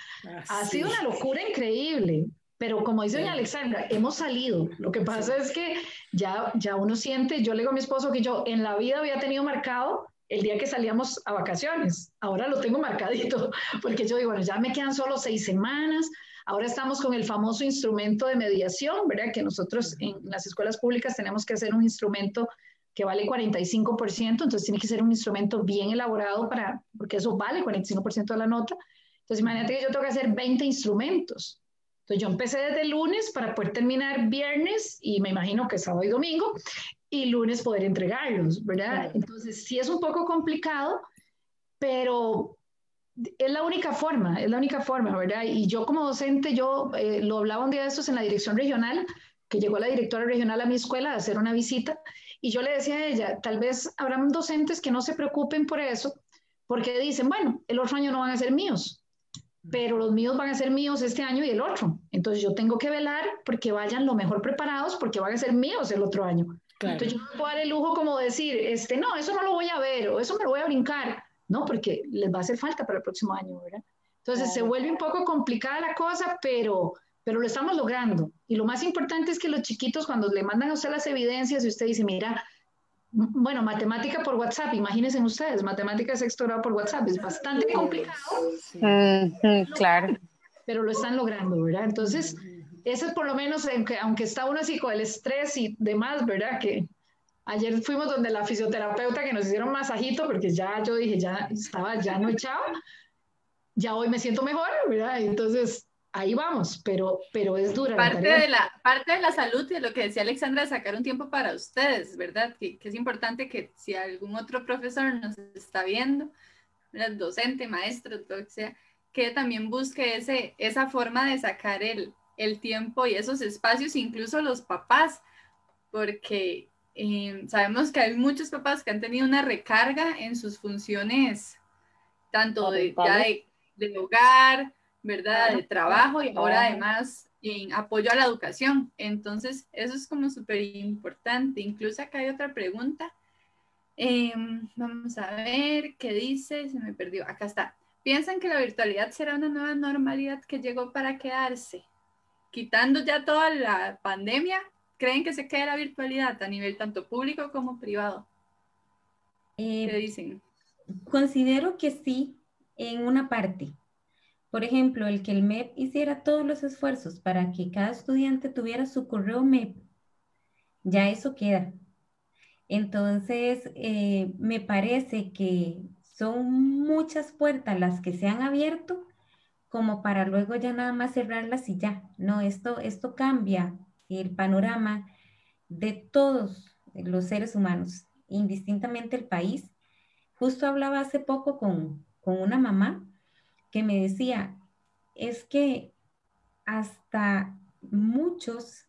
ha sido una locura increíble. Pero como dice doña Alexandra, hemos salido. Lo que pasa es que ya, ya uno siente, yo le digo a mi esposo que yo en la vida había tenido marcado el día que salíamos a vacaciones. Ahora lo tengo marcadito, porque yo digo, bueno, ya me quedan solo seis semanas. Ahora estamos con el famoso instrumento de mediación, ¿verdad? Que nosotros en las escuelas públicas tenemos que hacer un instrumento que vale 45%, entonces tiene que ser un instrumento bien elaborado para, porque eso vale 45% de la nota. Entonces imagínate que yo tengo que hacer 20 instrumentos. Entonces yo empecé desde el lunes para poder terminar viernes y me imagino que sábado y domingo y lunes poder entregarlos, ¿verdad? Entonces sí es un poco complicado, pero es la única forma, es la única forma, ¿verdad? Y yo como docente, yo eh, lo hablaba un día de estos en la dirección regional, que llegó la directora regional a mi escuela a hacer una visita, y yo le decía a ella, tal vez habrán docentes que no se preocupen por eso, porque dicen, bueno, el otro año no van a ser míos, pero los míos van a ser míos este año y el otro. Entonces yo tengo que velar porque vayan lo mejor preparados porque van a ser míos el otro año. Entonces yo no puedo dar el lujo como decir, este, no, eso no lo voy a ver o eso me lo voy a brincar. No, porque les va a hacer falta para el próximo año, ¿verdad? Entonces se vuelve un poco complicada la cosa, pero, pero lo estamos logrando. Y lo más importante es que los chiquitos cuando le mandan a usted las evidencias y usted dice, mira, bueno, matemática por WhatsApp, imagínense ustedes, matemática de sexto grado por WhatsApp, es bastante complicado. claro. Pero lo están logrando, ¿verdad? Entonces, eso es por lo menos, aunque, aunque está uno así con el estrés y demás, ¿verdad? Que ayer fuimos donde la fisioterapeuta que nos hicieron masajito, porque ya yo dije, ya estaba, ya no echaba, ya hoy me siento mejor, ¿verdad? Entonces, ahí vamos, pero, pero es dura. Parte, de la, parte de la salud y de lo que decía Alexandra, sacar un tiempo para ustedes, ¿verdad? Que, que es importante que si algún otro profesor nos está viendo, docente, maestro, lo que sea, que también busque ese, esa forma de sacar el, el tiempo y esos espacios, incluso los papás, porque eh, sabemos que hay muchos papás que han tenido una recarga en sus funciones, tanto de, de hogar, ¿verdad? De trabajo y ahora además en apoyo a la educación. Entonces, eso es como súper importante. Incluso acá hay otra pregunta. Em, vamos a ver qué dice, se me perdió. Acá está. ¿Piensan que la virtualidad será una nueva normalidad que llegó para quedarse? Quitando ya toda la pandemia, ¿creen que se quede la virtualidad a nivel tanto público como privado? ¿Qué eh, dicen? Considero que sí, en una parte. Por ejemplo, el que el MEP hiciera todos los esfuerzos para que cada estudiante tuviera su correo MEP, ya eso queda. Entonces, eh, me parece que son muchas puertas las que se han abierto como para luego ya nada más cerrarlas y ya. No, esto, esto cambia el panorama de todos los seres humanos, indistintamente el país. Justo hablaba hace poco con, con una mamá que me decía, es que hasta muchos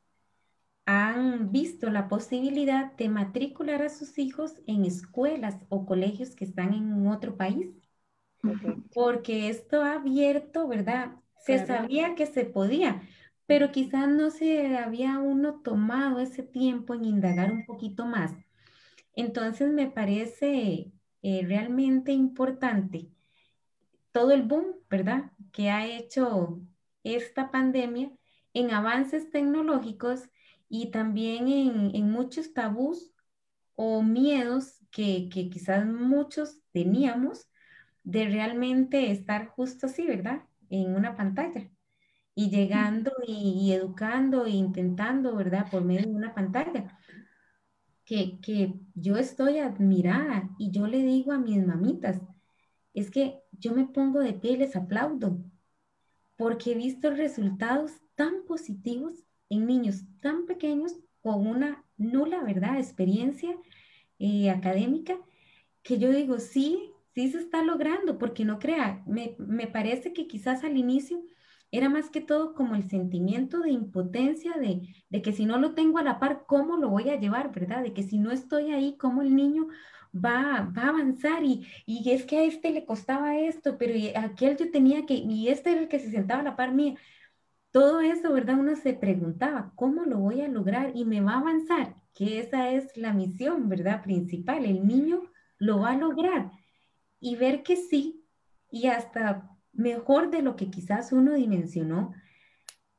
han visto la posibilidad de matricular a sus hijos en escuelas o colegios que están en otro país, porque esto ha abierto, ¿verdad? Se sabía que se podía, pero quizás no se había uno tomado ese tiempo en indagar un poquito más. Entonces me parece eh, realmente importante todo el boom, ¿verdad? Que ha hecho esta pandemia en avances tecnológicos y también en, muchos tabús o miedos que, quizás muchos teníamos de realmente estar justo así, ¿verdad? En una pantalla y llegando y, educando e intentando, ¿verdad? Por medio de una pantalla. Que, que yo estoy admirada y yo le digo a mis mamitas, es que yo me pongo de pie y les aplaudo, porque he visto resultados tan positivos en niños tan pequeños con una nula, ¿verdad?, experiencia eh, académica, que yo digo, sí, sí se está logrando, porque no crea, me, me parece que quizás al inicio era más que todo como el sentimiento de impotencia, de, de, que si no lo tengo a la par, ¿cómo lo voy a llevar, verdad? De que si no estoy ahí, ¿cómo el niño va, va a avanzar? Y, y es que a este le costaba esto, pero a aquel yo tenía que, y este era el que se sentaba a la par mía. Todo eso, ¿verdad? Uno se preguntaba, ¿cómo lo voy a lograr? Y me va a avanzar, que esa es la misión, ¿verdad? Principal, el niño lo va a lograr. Y ver que sí, y hasta mejor de lo que quizás uno dimensionó,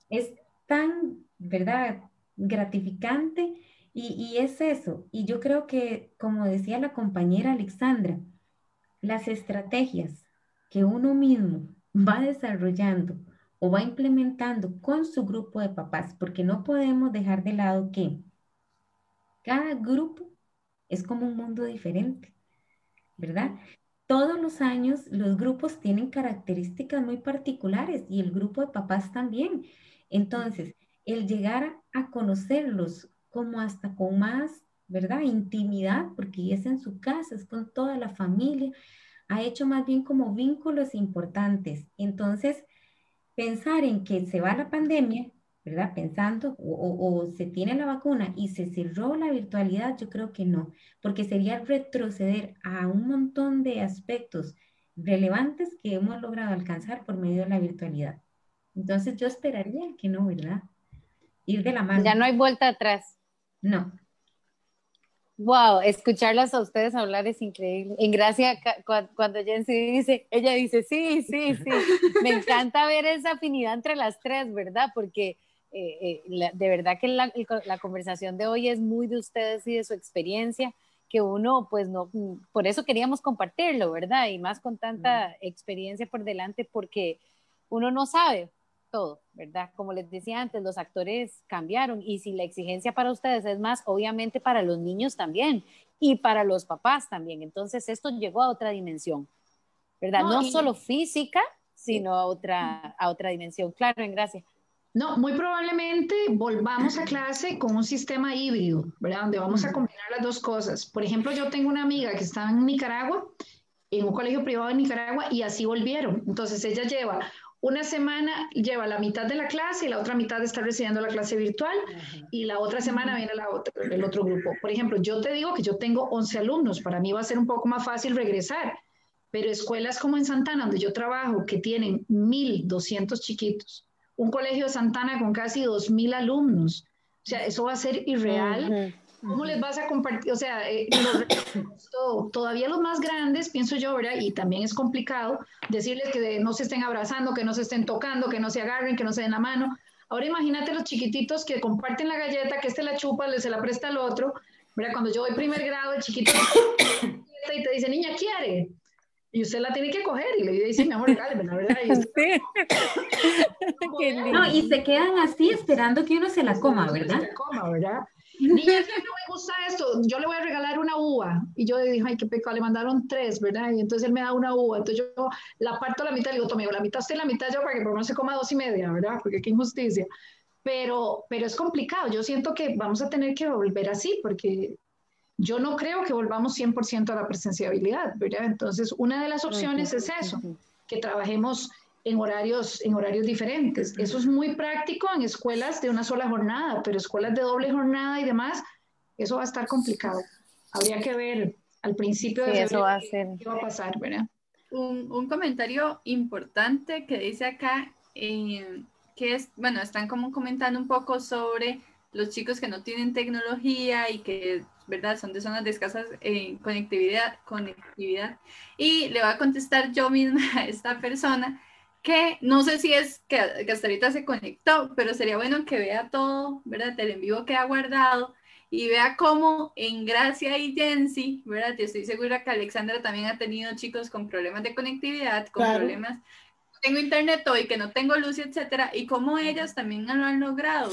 es tan, ¿verdad? Gratificante y, y, es eso. Y yo creo que, como decía la compañera Alexandra, las estrategias que uno mismo va desarrollando o va implementando con su grupo de papás, porque no podemos dejar de lado que cada grupo es como un mundo diferente, ¿verdad? Todos los años los grupos tienen características muy particulares y el grupo de papás también. Entonces, el llegar a conocerlos como hasta con más, ¿verdad? Intimidad, porque es en su casa, es con toda la familia, ha hecho más bien como vínculos importantes. Entonces, pensar en que se va la pandemia, ¿verdad? Pensando, o, se tiene la vacuna y se cerró la virtualidad, yo creo que no, porque sería retroceder a un montón de aspectos relevantes que hemos logrado alcanzar por medio de la virtualidad. Entonces yo esperaría que no, ¿verdad? Ir de la mano. Ya no hay vuelta atrás. No. Wow, escucharlas a ustedes hablar es increíble. En gracia, cuando Jensi dice, ella dice, sí, sí, sí. Me encanta ver esa afinidad entre las tres, ¿verdad? Porque eh, eh, de verdad que la, la, conversación de hoy es muy de ustedes y de su experiencia, que uno, pues no, por eso queríamos compartirlo, ¿verdad? Y más con tanta experiencia por delante, porque uno no sabe, todo, ¿verdad? Como les decía antes, los actores cambiaron y si la exigencia para ustedes es más, obviamente para los niños también y para los papás también. Entonces esto llegó a otra dimensión, ¿verdad? No, solo física, sino a otra, a otra dimensión. Claro, en gracia. No, muy probablemente volvamos a clase con un sistema híbrido, ¿verdad? Donde vamos a combinar las dos cosas. Por ejemplo, yo tengo una amiga que está en Nicaragua, en un colegio privado en Nicaragua, y así volvieron. Entonces ella lleva una semana lleva la mitad de la clase y la otra mitad está recibiendo la clase virtual y la otra semana viene la el otro grupo. Por ejemplo, yo te digo que yo tengo 11 alumnos, para mí va a ser un poco más fácil regresar, pero escuelas como en Santana, donde yo trabajo, que tienen 1.200 chiquitos, un colegio de Santana con casi 2.000 alumnos, o sea, eso va a ser irreal. ¿Cómo les vas a compartir? O sea, eh, todavía los más grandes, pienso yo, ¿verdad? Y también es complicado decirles que no se estén abrazando, que no se estén tocando, que no se agarren, que no se den la mano. Ahora imagínate los chiquititos que comparten la galleta, que este la chupa, le se la presta al otro. ¿verdad? Cuando yo voy primer grado, el chiquito y te dice, niña, ¿quiere? Y usted la tiene que coger y le dice, mi amor, regáleme, la verdad. Y, no, y se quedan así esperando que uno se la coma, ¿verdad? Se la coma, ¿verdad? Niña, que no me gusta esto, yo le voy a regalar una uva. Y yo le dije, ay, qué pecado, le mandaron tres, ¿verdad? Y entonces él me da una uva. Entonces yo la parto a la mitad y le digo, tome, la mitad usted, la mitad yo, para que por lo menos se coma dos y media, ¿verdad? Porque qué injusticia. Pero, pero es complicado. Yo siento que vamos a tener que volver así, porque yo no creo que volvamos 100% a la presenciabilidad, ¿verdad? Entonces, una de las opciones es eso, que trabajemos en horarios, en horarios diferentes. Eso es muy práctico en escuelas de una sola jornada, pero escuelas de doble jornada y demás, eso va a estar complicado. Habría que ver al principio de eso va a ser. qué va a pasar, ¿verdad? Un, un comentario importante que dice acá, eh, que es, bueno, están como comentando un poco sobre los chicos que no tienen tecnología y que, ¿verdad? Son de zonas de escasa eh, conectividad, conectividad. Y le voy a contestar yo misma a esta persona que no sé si es que, hasta ahorita se conectó, pero sería bueno que vea todo, ¿verdad? El en vivo que ha guardado y vea cómo en Gracia y Jensi, ¿verdad? Yo estoy segura que Alexandra también ha tenido chicos con problemas de conectividad, con problemas, tengo internet hoy, que no tengo luz, etcétera, y cómo ellas también lo han logrado.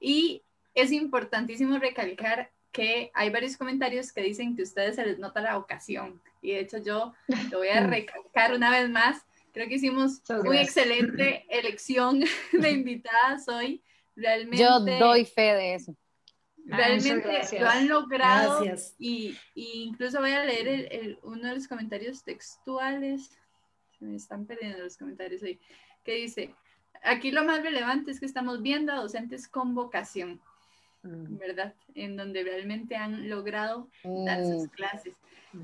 Y es importantísimo recalcar que hay varios comentarios que dicen que a ustedes se les nota la vocación, y de hecho yo lo voy a recalcar una vez más, Creo que hicimos una excelente elección de invitadas hoy. Realmente, Yo doy fe de eso. Realmente lo han logrado y, y, incluso voy a leer el, el, uno de los comentarios textuales. Se me están perdiendo los comentarios ahí. Que dice, aquí lo más relevante es que estamos viendo a docentes con vocación. ¿Verdad? En donde realmente han logrado dar sus mm. clases.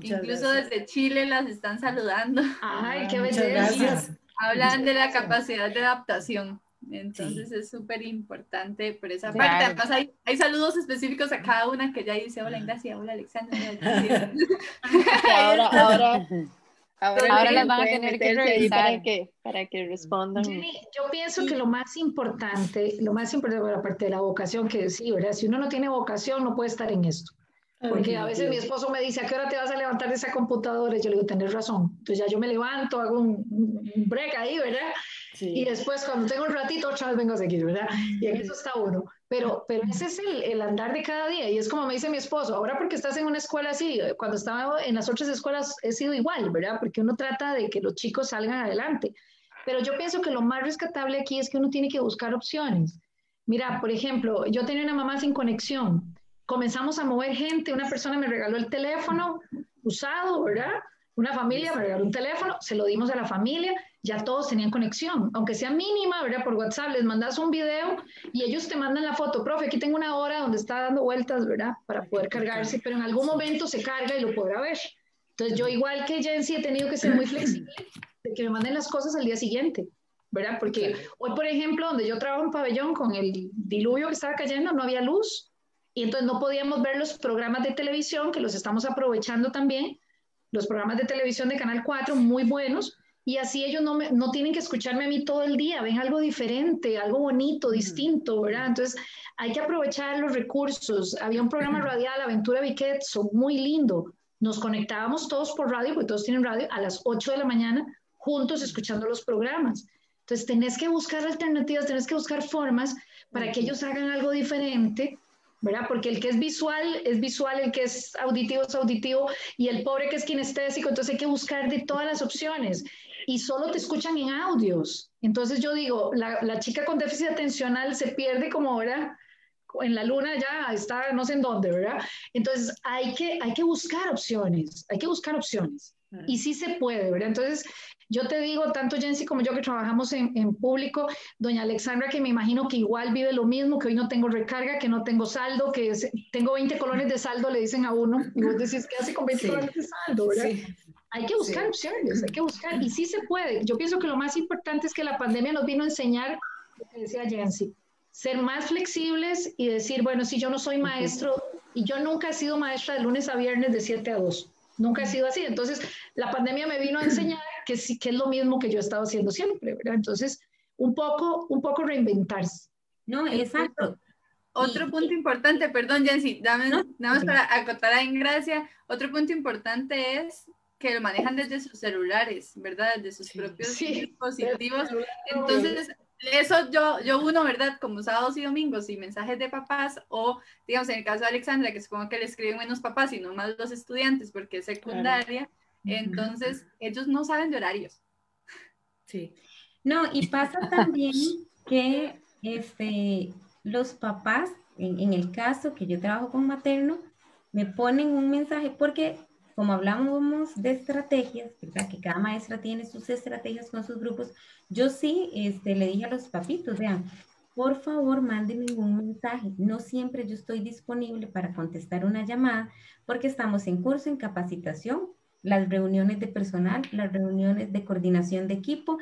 Incluso desde Chile las están saludando. Ay, qué belleza. Hablan de la capacidad de adaptación. Entonces es súper importante por esa parte. Además hay, hay, saludos específicos a cada una que ya dice, hola Gracia, hola Alexandra. ahora, ahora, ahora, ahora las van a tener que revisar para que, para que respondan. yo pienso que lo más importante, lo más importante, por la parte de la vocación, que sí, ¿verdad? Si uno no tiene vocación, no puede estar en esto. Porque a veces mi esposo me dice, ¿a qué hora te vas a levantar de esa computadora? Y yo le digo, tenés razón. Entonces ya yo me levanto, hago un, break ahí, ¿verdad? Y después cuando tengo un ratito, otra vez vengo a seguir, ¿verdad? Y en eso está uno. Pero, pero ese es el, el, andar de cada día. Y es como me dice mi esposo, ahora porque estás en una escuela así, cuando estaba en las otras escuelas he sido igual, ¿verdad? Porque uno trata de que los chicos salgan adelante. Pero yo pienso que lo más rescatable aquí es que uno tiene que buscar opciones. Mira, por ejemplo, yo tenía una mamá sin conexión comenzamos a mover gente, una persona me regaló el teléfono usado, ¿verdad? Una familia me regaló un teléfono, se lo dimos a la familia, ya todos tenían conexión, aunque sea mínima, ¿verdad? Por WhatsApp les mandas un video y ellos te mandan la foto, profe, aquí tengo una hora donde está dando vueltas, ¿verdad? Para poder cargarse, pero en algún momento se carga y lo podrá ver. Entonces yo igual que Jensi he tenido que ser muy flexible de que me manden las cosas al día siguiente, ¿verdad? Porque hoy, por ejemplo, donde yo trabajo en pabellón con el diluvio que estaba cayendo, no había luz, y entonces no podíamos ver los programas de televisión, que los estamos aprovechando también, los programas de televisión de Canal 4, muy buenos, y así ellos no, no tienen que escucharme a mí todo el día, ven algo diferente, algo bonito, distinto, ¿verdad? Entonces hay que aprovechar los recursos. Había un programa radial, Aventura son muy lindo. Nos conectábamos todos por radio, porque todos tienen radio, a las 8 de la mañana, juntos escuchando los programas. Entonces tenés que buscar alternativas, tenés que buscar formas para que ellos hagan algo diferente ¿verdad? Porque el que es visual es visual, el que es auditivo es auditivo y el pobre que es kinestésico, entonces hay que buscar de todas las opciones y solo te escuchan en audios. Entonces yo digo, la, la chica con déficit atencional se pierde como, ¿verdad? En la luna ya está no sé en dónde, ¿verdad? Entonces hay que, hay que buscar opciones, hay que buscar opciones. Y sí se puede, ¿verdad? Entonces, yo te digo, tanto Jensi como yo que trabajamos en, en, público, doña Alexandra, que me imagino que igual vive lo mismo, que hoy no tengo recarga, que no tengo saldo, que tengo 20 colones de saldo, le dicen a uno, y vos decís, ¿qué hace con 20 colones de saldo? ¿verdad? Hay que buscar opciones, hay que buscar, y sí se puede. Yo pienso que lo más importante es que la pandemia nos vino a enseñar, lo que decía Jensi, ser más flexibles y decir, bueno, si yo no soy maestro, y yo nunca he sido maestra de lunes a viernes de 7 a 2, nunca he sido así. Entonces, la pandemia me vino a enseñar que, sí, que es lo mismo que yo he estado haciendo siempre, ¿verdad? Entonces, un poco, un poco reinventarse. No, exacto. Otro punto importante, perdón, Jensi, dame, nada más para acotar a Ingracia, otro punto importante es que lo manejan desde sus celulares, ¿verdad? Desde sus propios dispositivos. Entonces, eso yo, yo uno, ¿verdad? Como sábados y domingos y mensajes de papás o, digamos, en el caso de Alexandra, que supongo que le escriben menos papás y no más los estudiantes porque es secundaria, entonces, ellos no saben de horarios. Sí. No, y pasa también que este, los papás, en, el caso que yo trabajo con materno, me ponen un mensaje porque como hablamos de estrategias, ¿verdad? que cada maestra tiene sus estrategias con sus grupos, yo sí este, le dije a los papitos, vean, por favor mándenme un mensaje. No siempre yo estoy disponible para contestar una llamada porque estamos en curso, en capacitación las reuniones de personal, las reuniones de coordinación de equipo.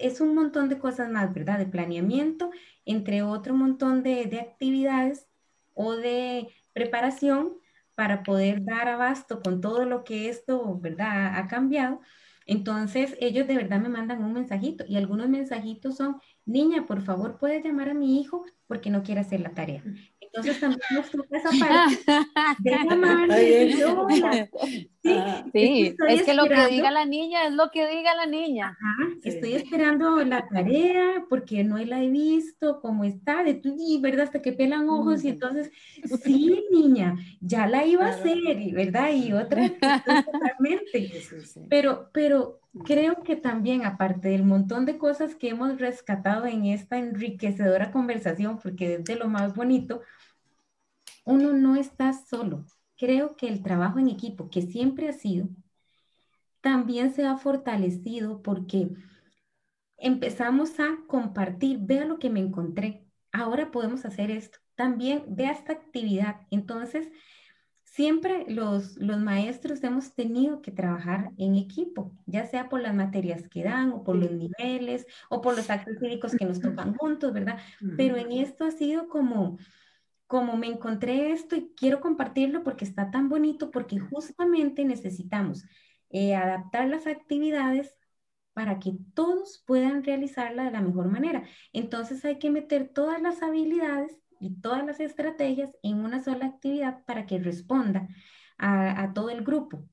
Es un montón de cosas más, ¿verdad? De planeamiento, entre otro montón de, de actividades o de preparación para poder dar abasto con todo lo que esto, ¿verdad? Ha cambiado. Entonces, ellos de verdad me mandan un mensajito y algunos mensajitos son, niña, por favor, puedes llamar a mi hijo porque no quiere hacer la tarea. Entonces también nos toca esa parte de Sí, es que lo que diga la niña es lo que diga la niña. Ajá, estoy esperando la tarea porque no la he visto, cómo está, de tu, ¿verdad? Hasta que pelan ojos y entonces, sí, niña, ya la iba a hacer, ¿verdad? Y otra, totalmente. Pero, pero creo que también, aparte del montón de cosas que hemos rescatado en esta enriquecedora conversación, porque es de lo más bonito, uno no está solo. Creo que el trabajo en equipo, que siempre ha sido, también se ha fortalecido porque empezamos a compartir, vea lo que me encontré, ahora podemos hacer esto, también vea esta actividad. Entonces, siempre los, los maestros hemos tenido que trabajar en equipo, ya sea por las materias que dan o por los niveles o por los actos cívicos que nos tocan juntos, ¿verdad? Pero en esto ha sido como, como me encontré esto y quiero compartirlo porque está tan bonito, porque justamente necesitamos eh, adaptar las actividades para que todos puedan realizarla de la mejor manera. Entonces hay que meter todas las habilidades y todas las estrategias en una sola actividad para que responda a, todo el grupo.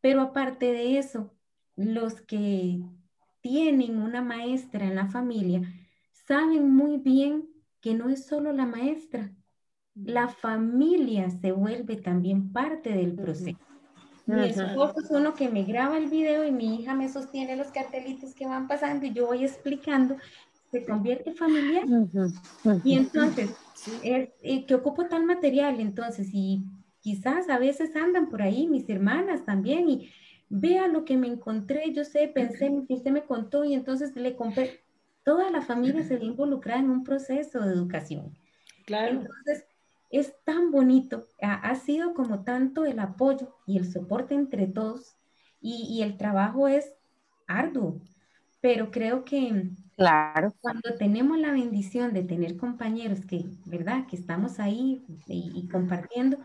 Pero aparte de eso, los que tienen una maestra en la familia saben muy bien que no es solo la maestra, la familia se vuelve también parte del proceso. Mi esposo es uno que me graba el video y mi hija me sostiene los cartelitos que van pasando y yo voy explicando se convierte familiar. Y entonces, es, eh, que ocupo tal material, entonces, y quizás a veces andan por ahí mis hermanas también, y vea lo que me encontré, yo sé, pensé usted me contó, y entonces le compré. Toda la familia se ve involucrada en un proceso de educación. Claro. Entonces, es tan bonito, ha, ha, sido como tanto el apoyo y el soporte entre todos, y, y el trabajo es arduo, pero creo que Claro. Cuando tenemos la bendición de tener compañeros que, ¿verdad? Que estamos ahí y, compartiendo,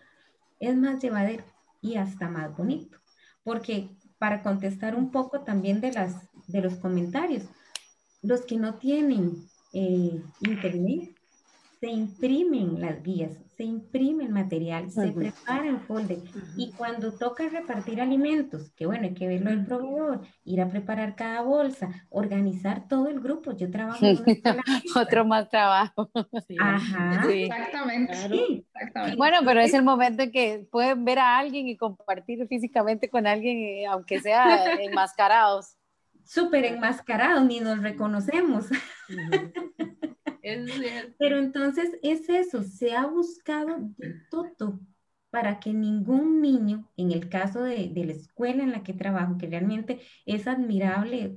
es más llevadero y hasta más bonito. Porque para contestar un poco también de, las, de los comentarios, los que no tienen eh, internet, se imprimen las guías, se imprime el material, se prepara el folder y cuando toca repartir alimentos, que bueno, hay que verlo el proveedor, ir a preparar cada bolsa, organizar todo el grupo. Yo trabajo en Otro más trabajo. Ajá. Exactamente. exactamente. Bueno, pero es el momento en que pueden ver a alguien y compartir físicamente con alguien, eh, aunque sea enmascarados. Súper enmascarados, ni nos reconocemos. Pero entonces es eso, se ha buscado de todo para que ningún niño, en el caso de, la escuela en la que trabajo, que realmente es admirable,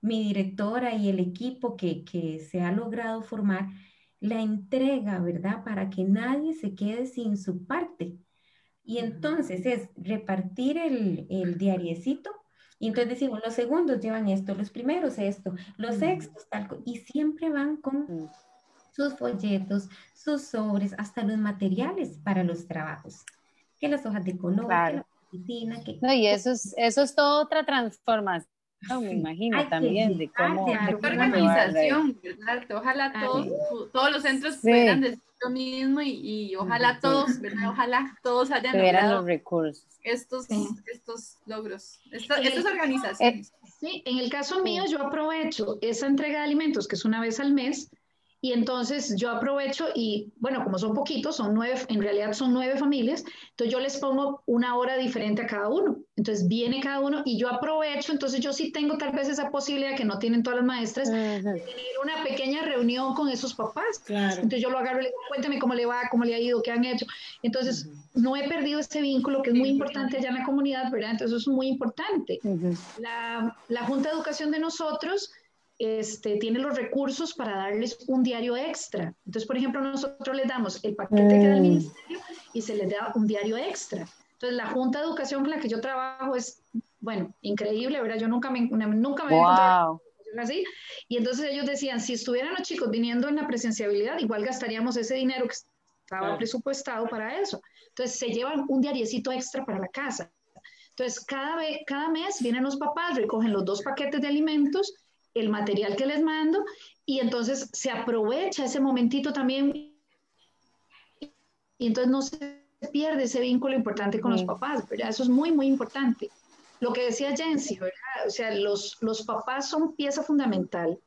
mi directora y el equipo que, se ha logrado formar, la entrega, ¿verdad? Para que nadie se quede sin su parte. Y entonces es repartir el, el diariecito y entonces decimos, los segundos llevan esto, los primeros esto, los sextos tal, y siempre van con sus folletos, sus sobres, hasta los materiales para los trabajos, que las hojas de color, que la oficina, que... No, y eso es, eso es toda otra transformación. Me imagino también de cómo, de organización, ¿verdad? Ojalá todos, todos los centros puedan decir lo mismo y, ojalá todos, ¿verdad? Ojalá todos hayan logrado los recursos. Estos, estos logros, estas, organizaciones. Sí, en el caso mío yo aprovecho esa entrega de alimentos que es una vez al mes y entonces yo aprovecho y, bueno, como son poquitos, son nueve, en realidad son nueve familias, entonces yo les pongo una hora diferente a cada uno. Entonces viene cada uno y yo aprovecho, entonces yo sí tengo tal vez esa posibilidad que no tienen todas las maestras, de tener una pequeña reunión con esos papás. Entonces yo lo agarro y le digo, cuéntame cómo le va, cómo le ha ido, qué han hecho. Entonces no he perdido ese vínculo que es muy importante allá en la comunidad, ¿verdad? Entonces eso es muy importante. la, la Junta de Educación de nosotros este, tiene los recursos para darles un diario extra. Entonces, por ejemplo, nosotros les damos el paquete que da el mm. ministerio y se les da un diario extra. Entonces, la Junta de Educación con la que yo trabajo es, bueno, increíble, ¿verdad? Yo nunca me, nunca me wow. así. Y entonces ellos decían, si estuvieran los chicos viniendo en la presenciabilidad, igual gastaríamos ese dinero que estaba presupuestado para eso. Entonces, se llevan un diariecito extra para la casa. Entonces, cada, vez, cada mes vienen los papás, recogen los dos paquetes de alimentos el material que les mando y entonces se aprovecha ese momentito también y entonces no se pierde ese vínculo importante con los papás, ¿verdad? Eso es muy, muy importante. Lo que decía Jensi, ¿verdad? O sea, los, los papás son pieza fundamental.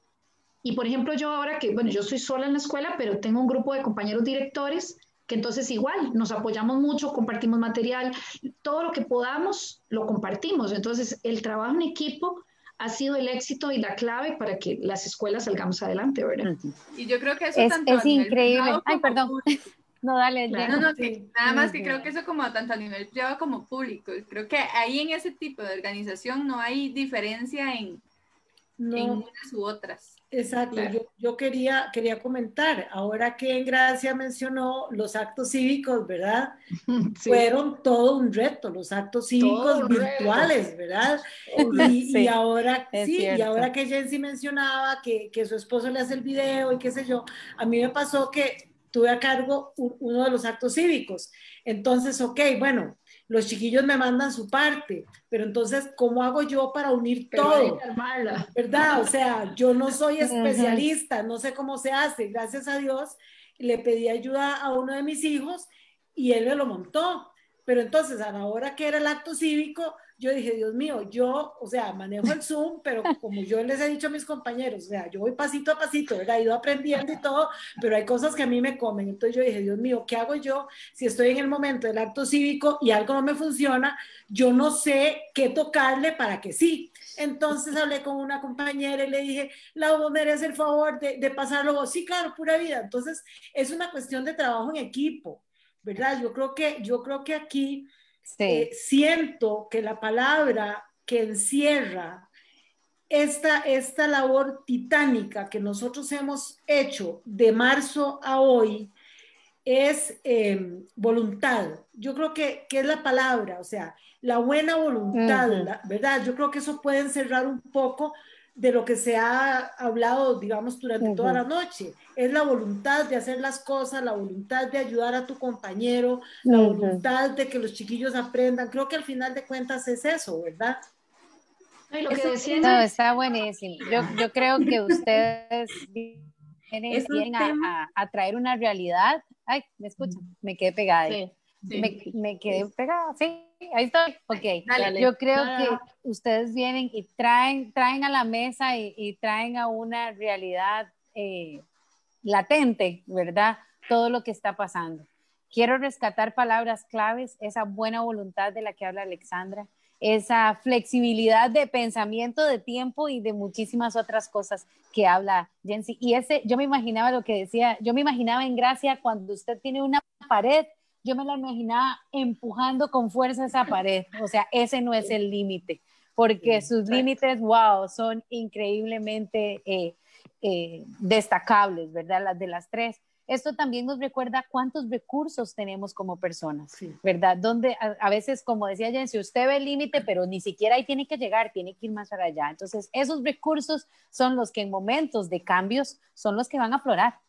Y por ejemplo, yo ahora que, bueno, yo soy sola en la escuela, pero tengo un grupo de compañeros directores que entonces igual nos apoyamos mucho, compartimos material, todo lo que podamos lo compartimos. Entonces, el trabajo en equipo ha sido el éxito y la clave para que las escuelas salgamos adelante, ¿verdad? Y yo creo que eso es, es increíble. Ay, perdón. No, dale. No, no, nada más que creo que eso como tanto a nivel privado como público. Creo que ahí en ese tipo de organización no hay diferencia en, en unas u otras. Exacto, yo, quería, quería comentar, ahora que en Gracia mencionó los actos cívicos, ¿verdad? Fueron todo un reto, los actos cívicos virtuales, ¿verdad? Y, ahora, sí, y ahora que Jensi mencionaba que, que su esposo le hace el video y qué sé yo, a mí me pasó que tuve a cargo uno de los actos cívicos. Entonces, ok, bueno, los chiquillos me mandan su parte, pero entonces, ¿cómo hago yo para unir todo? ¿Verdad? O sea, yo no soy especialista, no sé cómo se hace, gracias a Dios, le pedí ayuda a uno de mis hijos y él me lo montó. Pero entonces, a la hora que era el acto cívico, yo dije, Dios mío, yo, o sea, manejo el Zoom, pero como yo les he dicho a mis compañeros, o sea, yo voy pasito a pasito, ¿verdad? He ido aprendiendo y todo, pero hay cosas que a mí me comen. Entonces yo dije, Dios mío, ¿qué hago yo si estoy en el momento del acto cívico y algo no me funciona? Yo no sé qué tocarle para que sí. Entonces hablé con una compañera y le dije, la vos merece el favor de, de pasarlo. Sí, claro, pura vida. Entonces es una cuestión de trabajo en equipo, ¿verdad? Yo creo que, yo creo que aquí eh, siento que la palabra que encierra esta, esta labor titánica que nosotros hemos hecho de marzo a hoy es em, voluntad. Yo creo que, que, es la palabra, o sea, la buena voluntad, ¿verdad? Yo creo que eso puede encerrar un poco de lo que se ha hablado, digamos, durante toda la noche. Es la voluntad de hacer las cosas, la voluntad de ayudar a tu compañero, la voluntad de que los chiquillos aprendan. Creo que al final de cuentas es eso, ¿verdad? lo que no, está buenísimo. Yo, yo creo que ustedes vienen, a, a, traer una realidad. Ay, me escuchan, me quedé pegada. Ahí. Me, me, quedé pegada, sí, ahí estoy. Ok, yo creo que ustedes vienen y traen, traen a la mesa y, traen a una realidad eh, latente, ¿verdad? Todo lo que está pasando. Quiero rescatar palabras claves, esa buena voluntad de la que habla Alexandra, esa flexibilidad de pensamiento, de tiempo y de muchísimas otras cosas que habla Jensi. Y ese, yo me imaginaba lo que decía, yo me imaginaba en Gracia cuando usted tiene una pared yo me la imaginaba empujando con fuerza esa pared. O sea, ese no es el límite, porque sus límites, wow, son increíblemente eh, eh, destacables, ¿verdad? Las de las tres. Esto también nos recuerda cuántos recursos tenemos como personas, ¿verdad? Donde a, veces, como decía Jensi, usted ve el límite, pero ni siquiera ahí tiene que llegar, tiene que ir más para allá. Entonces, esos recursos son los que en momentos de cambios son los que van a aflorar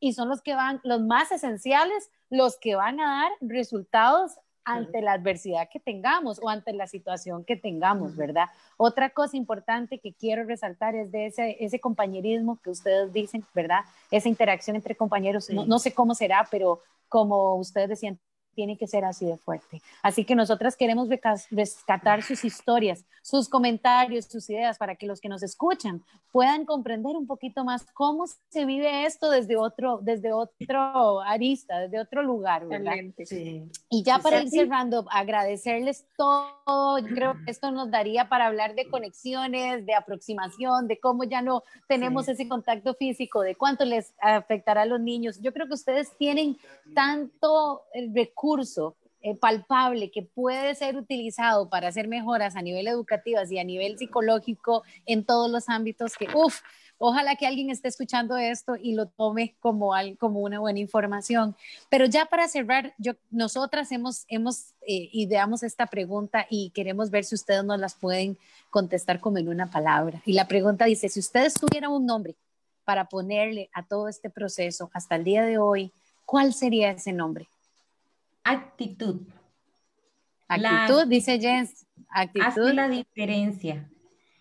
y son los que van, los más esenciales, los que van a dar resultados ante la adversidad que tengamos o ante la situación que tengamos, ¿verdad? Otra cosa importante que quiero resaltar es de ese, ese compañerismo que ustedes dicen, ¿verdad? Esa interacción entre compañeros, no, no, sé cómo será, pero como ustedes decían, tiene que ser así de fuerte. Así que nosotras queremos rescatar sus historias, sus comentarios, sus ideas, para que los que nos escuchan puedan comprender un poquito más cómo se vive esto desde otro, desde otro arista, desde otro lugar, ¿verdad? Y ya para ir cerrando, agradecerles todo. creo que esto nos daría para hablar de conexiones, de aproximación, de cómo ya no tenemos ese contacto físico, de cuánto les afectará a los niños. Yo creo que ustedes tienen tanto el recurso eh, palpable que puede ser utilizado para hacer mejoras a nivel educativo y a nivel psicológico en todos los ámbitos que, uff, ojalá que alguien esté escuchando esto y lo tome como, como una buena información. Pero ya para cerrar, yo, nosotras hemos, hemos eh, ideamos esta pregunta y queremos ver si ustedes nos las pueden contestar como en una palabra. Y la pregunta dice, si ustedes tuvieran un nombre para ponerle a todo este proceso hasta el día de hoy, ¿cuál sería ese nombre? Actitud. Actitud, dice Jens. Actitud. Hace la diferencia.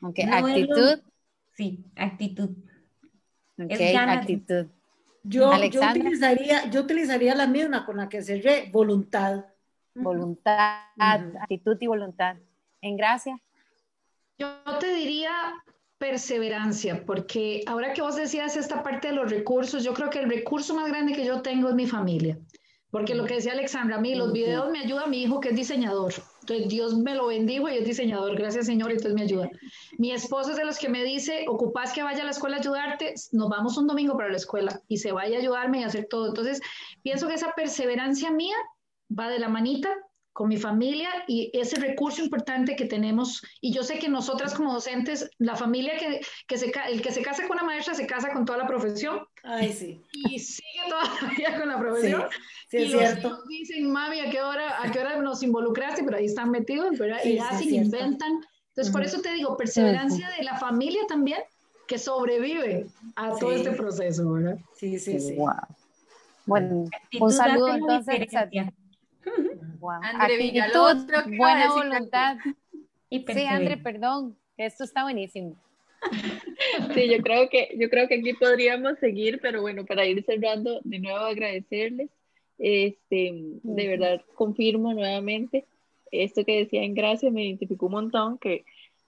Ok, actitud. sí, actitud. Ok, actitud. Yo, yo, utilizaría, yo utilizaría la misma con la que cerré, voluntad. Voluntad, actitud y voluntad. En gracia. Yo te diría perseverancia, porque ahora que vos decías esta parte de los recursos, yo creo que el recurso más grande que yo tengo es mi familia. Porque lo que decía Alexandra, a mí los videos me ayuda mi hijo que es diseñador. Entonces Dios me lo bendijo y es diseñador. Gracias Señor, y entonces me ayuda. Mi esposo es de los que me dice, ocupas que vaya a la escuela a ayudarte, nos vamos un domingo para la escuela y se vaya a ayudarme y hacer todo. Entonces pienso que esa perseverancia mía va de la manita con mi familia y ese recurso importante que tenemos. Y yo sé que nosotras como docentes, la familia que, que se, el que se casa con una maestra se casa con toda la profesión. Ay, sí. Y sigue todavía con la profesión. Sí, sí y es cierto. Los dicen, mami, ¿a qué, hora, ¿a qué hora nos involucraste? Pero ahí están metidos, ¿verdad? y hacen, inventan. Entonces, por eso te digo, perseverancia de la familia también, que sobrevive a todo este proceso, ¿verdad? Sí, sí, sí. Wow. Bueno, un saludo entonces Wow. Actitud, buena voluntad. Y sí, André, perdón, esto está buenísimo. Sí, yo creo que yo creo que aquí podríamos seguir, pero bueno, para ir cerrando, de nuevo agradecerles. Este, de verdad confirmo nuevamente esto que decía en Gracia, me identificó un montón que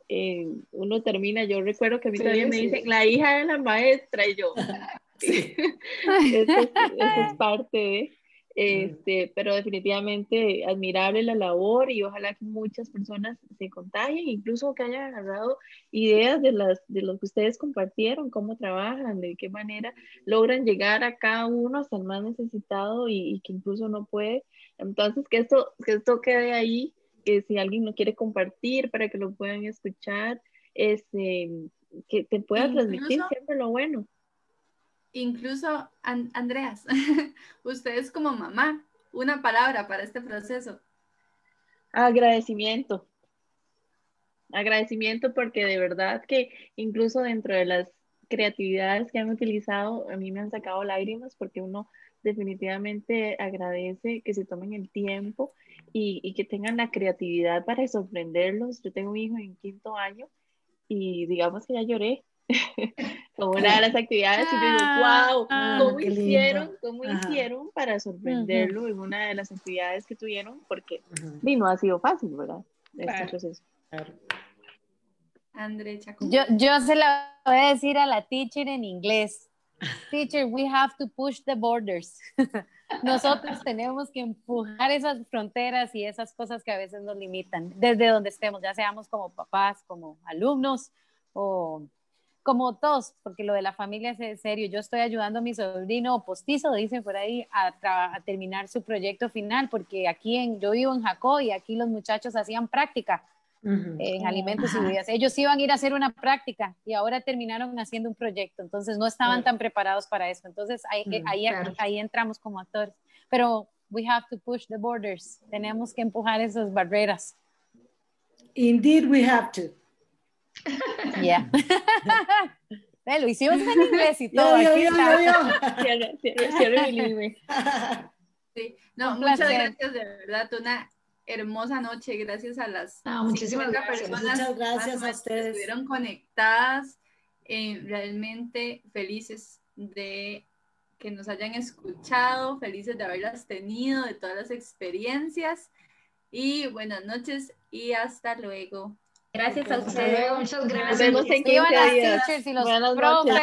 eh, uno termina, yo recuerdo que a mí también me dicen la hija de la maestra y yo, sí. eso, es, parte de, este, pero definitivamente admirable la labor y ojalá que muchas personas se contagien, incluso que hayan agarrado ideas de, las, de lo que ustedes compartieron, cómo trabajan, de qué manera logran llegar a cada uno hasta el más necesitado y, que incluso no puede. Entonces, que esto, que esto quede ahí, que si alguien lo quiere compartir para que lo puedan escuchar, este, que te pueda transmitir siempre lo bueno incluso, Andreas, ustedes como mamá, una palabra para este proceso. Agradecimiento. Agradecimiento porque de verdad que incluso dentro de las creatividades que han utilizado, a mí me han sacado lágrimas porque uno definitivamente agradece que se tomen el tiempo y, y que tengan la creatividad para sorprenderlos. Yo tengo un hijo en quinto año y digamos que ya lloré como una de las actividades y digo, wow, ah, ¿cómo hicieron, cómo hicieron para sorprenderlo en una de las actividades que tuvieron? Porque no ha sido fácil, ¿verdad? Este proceso. André Yo, yo se la voy a decir a la teacher en inglés. Teacher, we have to push the borders. Nosotros tenemos que empujar esas fronteras y esas cosas que a veces nos limitan, desde donde estemos, ya seamos como papás, como alumnos o como todos, porque lo de la familia es serio. Yo estoy ayudando a mi sobrino postizo, dicen por ahí, a, terminar su proyecto final, porque aquí en, yo vivo en Jacó y aquí los muchachos hacían práctica en alimentos y bebidas. Ellos iban a ir a hacer una práctica y ahora terminaron haciendo un proyecto, entonces no estaban tan preparados para eso. Entonces ahí, eh, ahí, ahí entramos como actores. Pero we have to push the borders, tenemos que empujar esas barreras. Indeed, we have to. Ya. lo hicimos en inglés y todo. Yo, yo, sí. No, muchas gracias, de verdad, una hermosa noche. Gracias a las muchísimas personas Muchas gracias a ustedes. que estuvieron conectadas, eh, realmente felices de que nos hayan escuchado, felices de haberlas tenido, de todas las experiencias. Y buenas noches y hasta luego. Gracias a ustedes. Muchas gracias. Nos vemos en 15 días. y los Buenas profes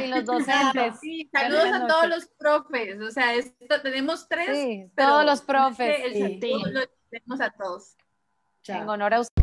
y los docentes. Sí, saludos a todos los profes. O sea, esto, tenemos tres. Sí, todos los profes. El sí. lo tenemos a todos. Chao. En honor a ustedes.